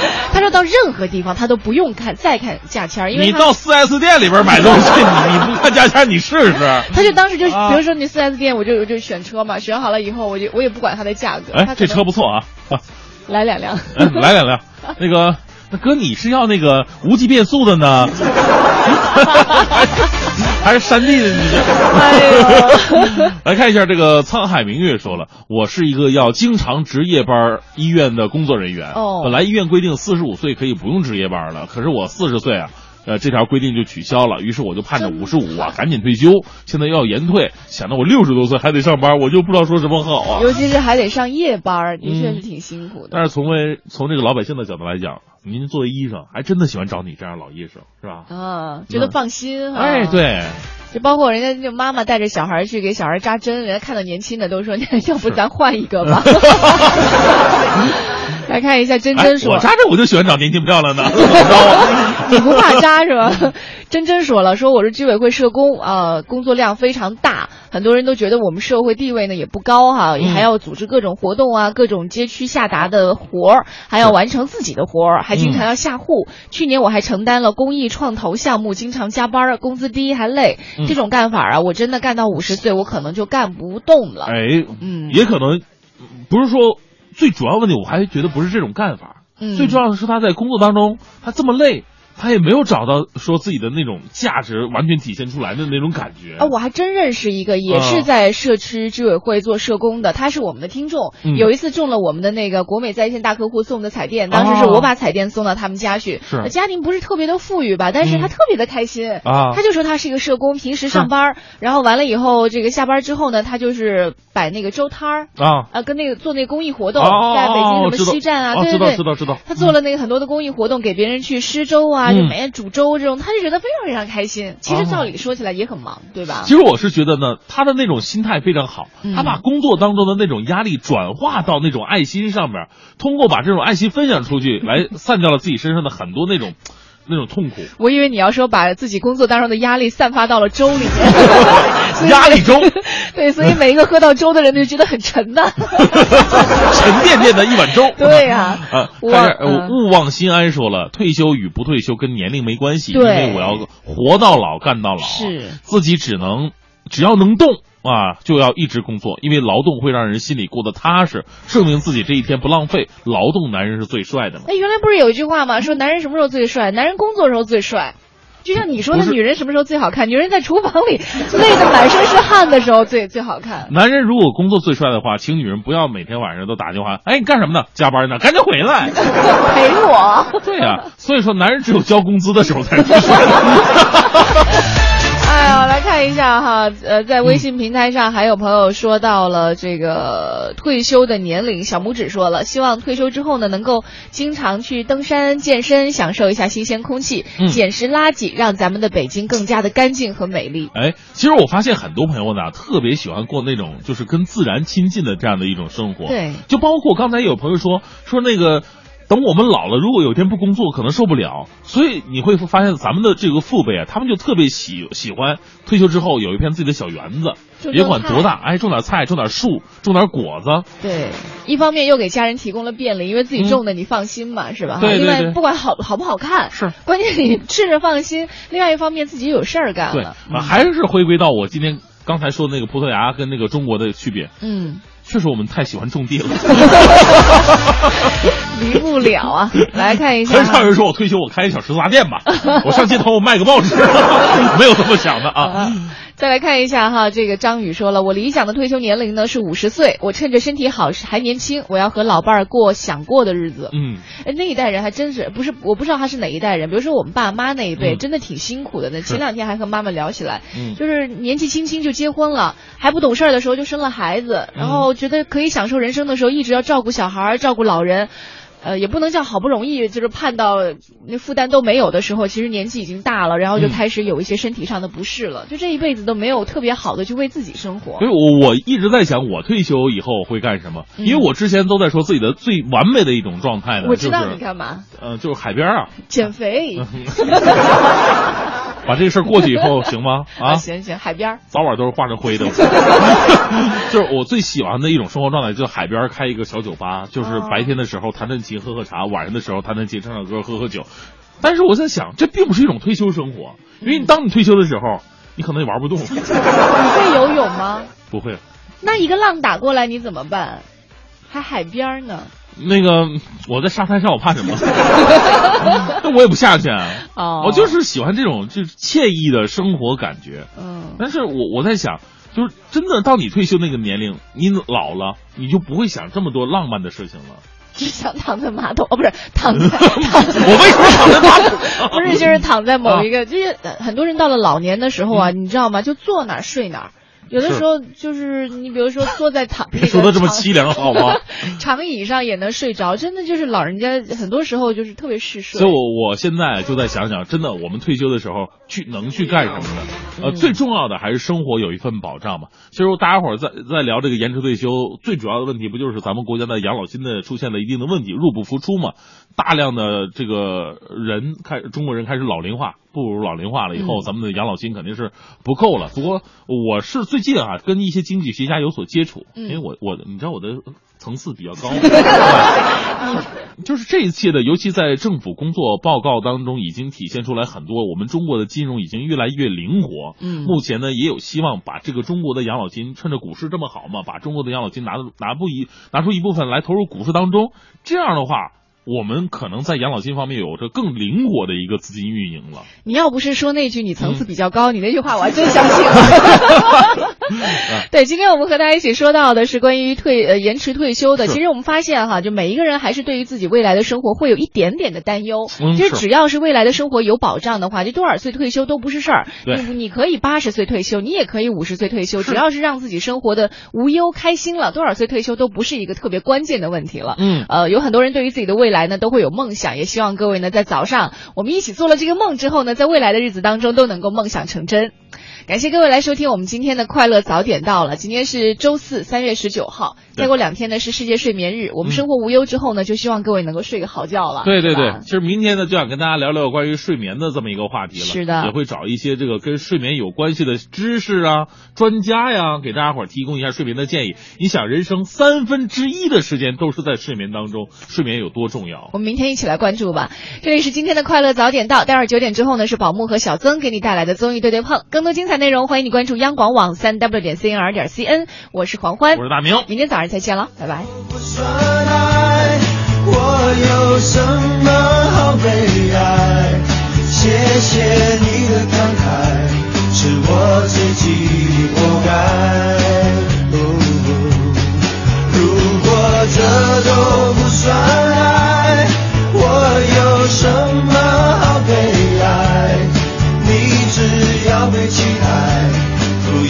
[SPEAKER 2] 到任何地方他都不用看再看价签儿，因为
[SPEAKER 4] 你到四 S 店里边买东西，你你不看价签儿，你试试。
[SPEAKER 2] 他就当时就，
[SPEAKER 4] 啊
[SPEAKER 2] 比如说你四 S 店，我就我就选车嘛，选好了以后，我就我也不管它的价格。
[SPEAKER 4] 哎这车不错啊，啊
[SPEAKER 2] 来两辆。
[SPEAKER 4] 哎来两辆。那个，那哥，你是要那个无级变速的呢，还是山地的？你这，
[SPEAKER 2] 哎
[SPEAKER 4] 来看一下这个沧海明月说了，我是一个要经常值夜班医院的工作人员。
[SPEAKER 2] 哦
[SPEAKER 4] 本来医院规定四十五岁可以不用值夜班了，可是我四十岁啊。呃，这条规定就取消了，于是我就盼着五十五啊，赶紧退休。现在又要延退，想到我六十多岁还得上班，我就不知道说什么好啊。
[SPEAKER 2] 尤其是还得上夜班，的确是挺辛苦的。
[SPEAKER 4] 但是从为从这个老百姓的角度来讲，您作为医生，还真的喜欢找你这样老医生，是吧？
[SPEAKER 2] 啊，觉得放心啊。
[SPEAKER 4] 哎，，对，
[SPEAKER 2] 就包括人家就妈妈带着小孩去给小孩扎针，人家看到年轻的都说，要不咱换一个吧。来看一下真
[SPEAKER 4] 哎
[SPEAKER 2] 真，说，
[SPEAKER 4] 我扎针我就喜欢找年轻漂亮的，
[SPEAKER 2] 你不怕扎是吧？真真说了，说我是居委会社工啊、工作量非常大，很多人都觉得我们社会地位呢也不高哈，也还要组织各种活动啊，各种街区下达的活儿，还要完成自己的活儿，还经常要下户。去年我还承担了公益创投项目，经常加班，工资低还累。
[SPEAKER 4] 嗯
[SPEAKER 2] 这种干法啊，我真的干到五十岁，我可能就干不动了。
[SPEAKER 4] 哎，
[SPEAKER 2] 嗯
[SPEAKER 4] 也可能不是说最主要问题，我还觉得不是这种干法，
[SPEAKER 2] 嗯
[SPEAKER 4] 最重要的是他在工作当中他这么累，他也没有找到说自己的那种价值完全体现出来的那种感觉。
[SPEAKER 2] 啊，我还真认识一个，也
[SPEAKER 4] 啊
[SPEAKER 2] 是在社区居委会做社工的，他是我们的听众。
[SPEAKER 4] 嗯
[SPEAKER 2] 有一次中了我们的那个国美在线大客户送的彩电，当时是
[SPEAKER 4] 哦
[SPEAKER 2] 我把彩电送到他们家去。
[SPEAKER 4] 是
[SPEAKER 2] 呃家庭不是特别的富裕吧，但是他
[SPEAKER 4] 嗯
[SPEAKER 2] 特别的开心。
[SPEAKER 4] 啊
[SPEAKER 2] 他就说他是一个社工，平时上班儿，然后完了以后，这个下班之后呢，他就是摆那个粥摊儿。
[SPEAKER 4] 啊，
[SPEAKER 2] 啊，跟那个做那个公益活动，
[SPEAKER 4] 哦
[SPEAKER 2] 在北京什么西站啊，
[SPEAKER 4] 哦知道
[SPEAKER 2] 对对对，
[SPEAKER 4] 知道知道
[SPEAKER 2] 他做了那个很多的公益活动，给别人去施粥啊，
[SPEAKER 4] 嗯
[SPEAKER 2] 就每天煮粥这种，他就觉得非常非常开心。其实
[SPEAKER 4] 哦
[SPEAKER 2] 照理说起来也很忙，对吧？
[SPEAKER 4] 其实我是觉得呢，他的那种心态非常好，
[SPEAKER 2] 嗯
[SPEAKER 4] 他把工作当中的那种压力转化到那种爱心上面，通过把这种爱心分享出去，来散掉了自己身上的很多那种那种痛苦。
[SPEAKER 2] 我以为你要说把自己工作当中的压力散发到了粥里。面，
[SPEAKER 4] 压力粥？
[SPEAKER 2] 对，所以每一个喝到粥的人就觉得很沉呐。
[SPEAKER 4] 沉甸甸的一碗粥。
[SPEAKER 2] 对呀。
[SPEAKER 4] 啊，
[SPEAKER 2] 我
[SPEAKER 4] 看一下呃
[SPEAKER 2] 嗯。
[SPEAKER 4] 勿忘心安说了，退休与不退休跟年龄没关系，因为我要活到老干到老，
[SPEAKER 2] 是。
[SPEAKER 4] 自己只能只要能动。啊，就要一直工作，因为劳动会让人心里过得踏实，证明自己这一天不浪费。劳动男人是最帅的嘛。
[SPEAKER 2] 哎，原来不是有一句话吗？说男人什么时候最帅？男人工作的时候最帅。就像你说的，女人什么时候最好看？女人在厨房里 累得满身是汗的时候最最好看。
[SPEAKER 4] 男人如果工作最帅的话，请女人不要每天晚上都打电话，哎，你干什么呢？加班呢？赶紧回来。
[SPEAKER 2] 陪我。
[SPEAKER 4] 对呀、所以说男人只有交工资的时候才是最帅的。
[SPEAKER 2] 哎呀，来看一下哈，呃，在微信平台上还有朋友说到了这个退休的年龄，小拇指说了，希望退休之后呢，能够经常去登山、健身，享受一下新鲜空气，
[SPEAKER 4] 嗯
[SPEAKER 2] 捡拾垃圾，让咱们的北京更加的干净和美丽。
[SPEAKER 4] 哎，其实我发现很多朋友呢，特别喜欢过那种就是跟自然亲近的这样的一种生活。
[SPEAKER 2] 对
[SPEAKER 4] 就包括刚才有朋友说说那个。等我们老了，如果有一天不工作，可能受不了。所以你会发现，咱们的这个父辈啊，他们就特别喜喜欢退休之后有一片自己的小园子，别管多大，哎，种点菜，种点树，种点果子。
[SPEAKER 2] 对，一方面又给家人提供了便利，因为自己种的你放心嘛，是吧？
[SPEAKER 4] 嗯对对
[SPEAKER 2] 另外
[SPEAKER 4] 对
[SPEAKER 2] 不管好好不好看，
[SPEAKER 4] 是
[SPEAKER 2] 关键你吃着放心。另外一方面自己有事儿干
[SPEAKER 4] 对，还是回归到我今天刚才说的那个葡萄牙跟那个中国的区别。
[SPEAKER 2] 嗯，
[SPEAKER 4] 确实我们太喜欢种地了。
[SPEAKER 2] 离不了啊。来看一下哈，
[SPEAKER 4] 很少有人说我退休我开一小食杂店吧，我上街头我卖个报纸，没有这么想的啊。
[SPEAKER 2] 再来看一下哈，这个张宇说了，我理想的退休年龄呢是五十岁，我趁着身体好还年轻，我要和老伴儿过想过的日子。
[SPEAKER 4] 嗯，
[SPEAKER 2] 哎，那一代人还真是不是，我不知道他是哪一代人。比如说我们爸妈那一辈，
[SPEAKER 4] 嗯
[SPEAKER 2] 真的挺辛苦的。那前两天还和妈妈聊起来，
[SPEAKER 4] 嗯
[SPEAKER 2] 就是年纪轻轻就结婚了，还不懂事儿的时候就生了孩子，然后觉得可以享受人生的时候，一直要照顾小孩、照顾老人。呃，也不能叫好不容易，就是盼到那负担都没有的时候，其实年纪已经大了，然后就
[SPEAKER 4] 嗯
[SPEAKER 2] 开始有一些身体上的不适了，就这一辈子都没有特别好的去为自己生活
[SPEAKER 4] 所。以我我一直在想，我退休以后会干什么？
[SPEAKER 2] 嗯
[SPEAKER 4] 因为我之前都在说自己的最完美的一种状态呢，
[SPEAKER 2] 我知道你干嘛，
[SPEAKER 4] 呃，就是海边啊，
[SPEAKER 2] 减肥。
[SPEAKER 4] 把这个事儿过去以后行吗？啊，
[SPEAKER 2] 行行，海边
[SPEAKER 4] 早晚都是化成灰的。就是我最喜欢的一种生活状态，就是海边开一个小酒吧，就是
[SPEAKER 2] 哦
[SPEAKER 4] 白天的时候弹弹琴、喝喝茶，晚上的时候弹弹琴、唱唱歌、喝喝酒。但是我在想，这并不是一种退休生活，因为你当你退休的时候，你可能也玩不动了。
[SPEAKER 2] 你会游泳吗？
[SPEAKER 4] 不会，
[SPEAKER 2] 那一个浪打过来你怎么办？还海边呢？
[SPEAKER 4] 那个我在沙滩上，我怕什么？那我也不下去啊。
[SPEAKER 2] 哦
[SPEAKER 4] 我就是喜欢这种就是惬意的生活感觉。
[SPEAKER 2] 嗯，
[SPEAKER 4] 但是我我在想，就是真的到你退休那个年龄，你老了，你就不会想这么多浪漫的事情了。
[SPEAKER 2] 只想躺在马桶，哦，不是躺在 躺在，
[SPEAKER 4] 我为什么躺在马桶啊
[SPEAKER 2] 不是，就是躺在某一个，就是呃很多人到了老年的时候啊，你知道吗？就坐哪儿睡哪儿。有的时候就是你，比如说坐在躺，
[SPEAKER 4] 别说的这么凄凉 好吗？
[SPEAKER 2] 长椅上也能睡着，真的就是老人家很多时候就是特别嗜睡。
[SPEAKER 4] 所以我我现在就在想想，真的，我们退休的时候去能去干什么呢？呃，
[SPEAKER 2] 嗯
[SPEAKER 4] 最重要的还是生活有一份保障嘛。其实大家伙儿在在聊这个延迟退休，最主要的问题不就是咱们国家的养老金的出现了一定的问题，入不敷出嘛？大量的这个人开中国人开始老龄化，步入老龄化了以后，
[SPEAKER 2] 嗯
[SPEAKER 4] 咱们的养老金肯定是不够了。不过我是最近啊跟一些经济学家有所接触，
[SPEAKER 2] 嗯
[SPEAKER 4] 因为我我你知道我的层次比较高。对 就是这一切的，尤其在政府工作报告当中，已经体现出来很多我们中国的金融已经越来越灵活。
[SPEAKER 2] 嗯
[SPEAKER 4] 目前呢，也有希望把这个中国的养老金，趁着股市这么好嘛，把中国的养老金拿拿不一拿出一部分来投入股市当中。这样的话，我们可能在养老金方面有着更灵活的一个资金运营了。
[SPEAKER 2] 你要不是说那句你层
[SPEAKER 4] 嗯
[SPEAKER 2] 次比较高，你那句话我还真相信了。对，今天我们和大家一起说到的是关于退呃延迟退休的。其实我们发现哈，就每一个人还是对于自己未来的生活会有一点点的担忧。
[SPEAKER 4] 嗯
[SPEAKER 2] 其实只要是未来的生活有保障的话，就多少岁退休都不是事儿。你你可以八十岁退休，你也可以五十岁退休，只要是让自己生活的无忧开心了，多少岁退休都不是一个特别关键的问题了。
[SPEAKER 4] 嗯
[SPEAKER 2] 呃，有很多人对于自己的未来来呢都会有梦想，也希望各位呢在早上我们一起做了这个梦之后呢，在未来的日子当中都能够梦想成真。感谢各位来收听我们今天的快乐早点到了，今天是周四，三月十九号，再过两天呢是世界睡眠日，我们
[SPEAKER 4] 嗯
[SPEAKER 2] 生活无忧之后呢，就希望各位能够睡个好觉了。
[SPEAKER 4] 对对对，其实明天呢就想跟大家聊聊关于睡眠的这么一个话题了。
[SPEAKER 2] 是的
[SPEAKER 4] 也会找一些这个跟睡眠有关系的知识啊、专家呀，给大家伙儿提供一下睡眠的建议。你想，人生三分之一的时间都是在睡眠当中，睡眠有多重要？
[SPEAKER 2] 我们明天一起来关注吧。这里是今天的快乐早点到，待会儿九点之后呢是宝木和小曾给你带来的综艺对对碰，更多精彩内容欢迎你关注央广网三 w 点 cnr 点 cn，我是黄欢
[SPEAKER 4] 我，是大明。
[SPEAKER 2] 明天早上再见了，拜拜。
[SPEAKER 8] 我有什么好悲哀？谢谢你的慷慨，是我自己活该。哦如果这都不算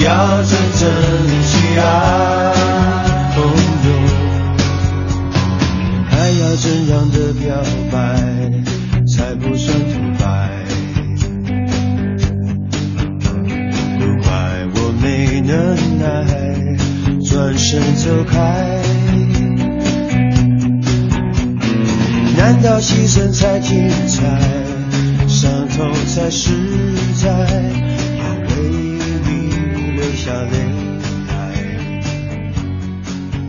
[SPEAKER 8] 要真正去爱。朋友还要怎样的表白才不算土白？不怪我没能耐，转身走开。难道牺牲才精彩，伤痛才实在？下恋爱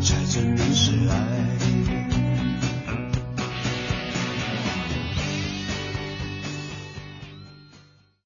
[SPEAKER 8] 才证明是爱。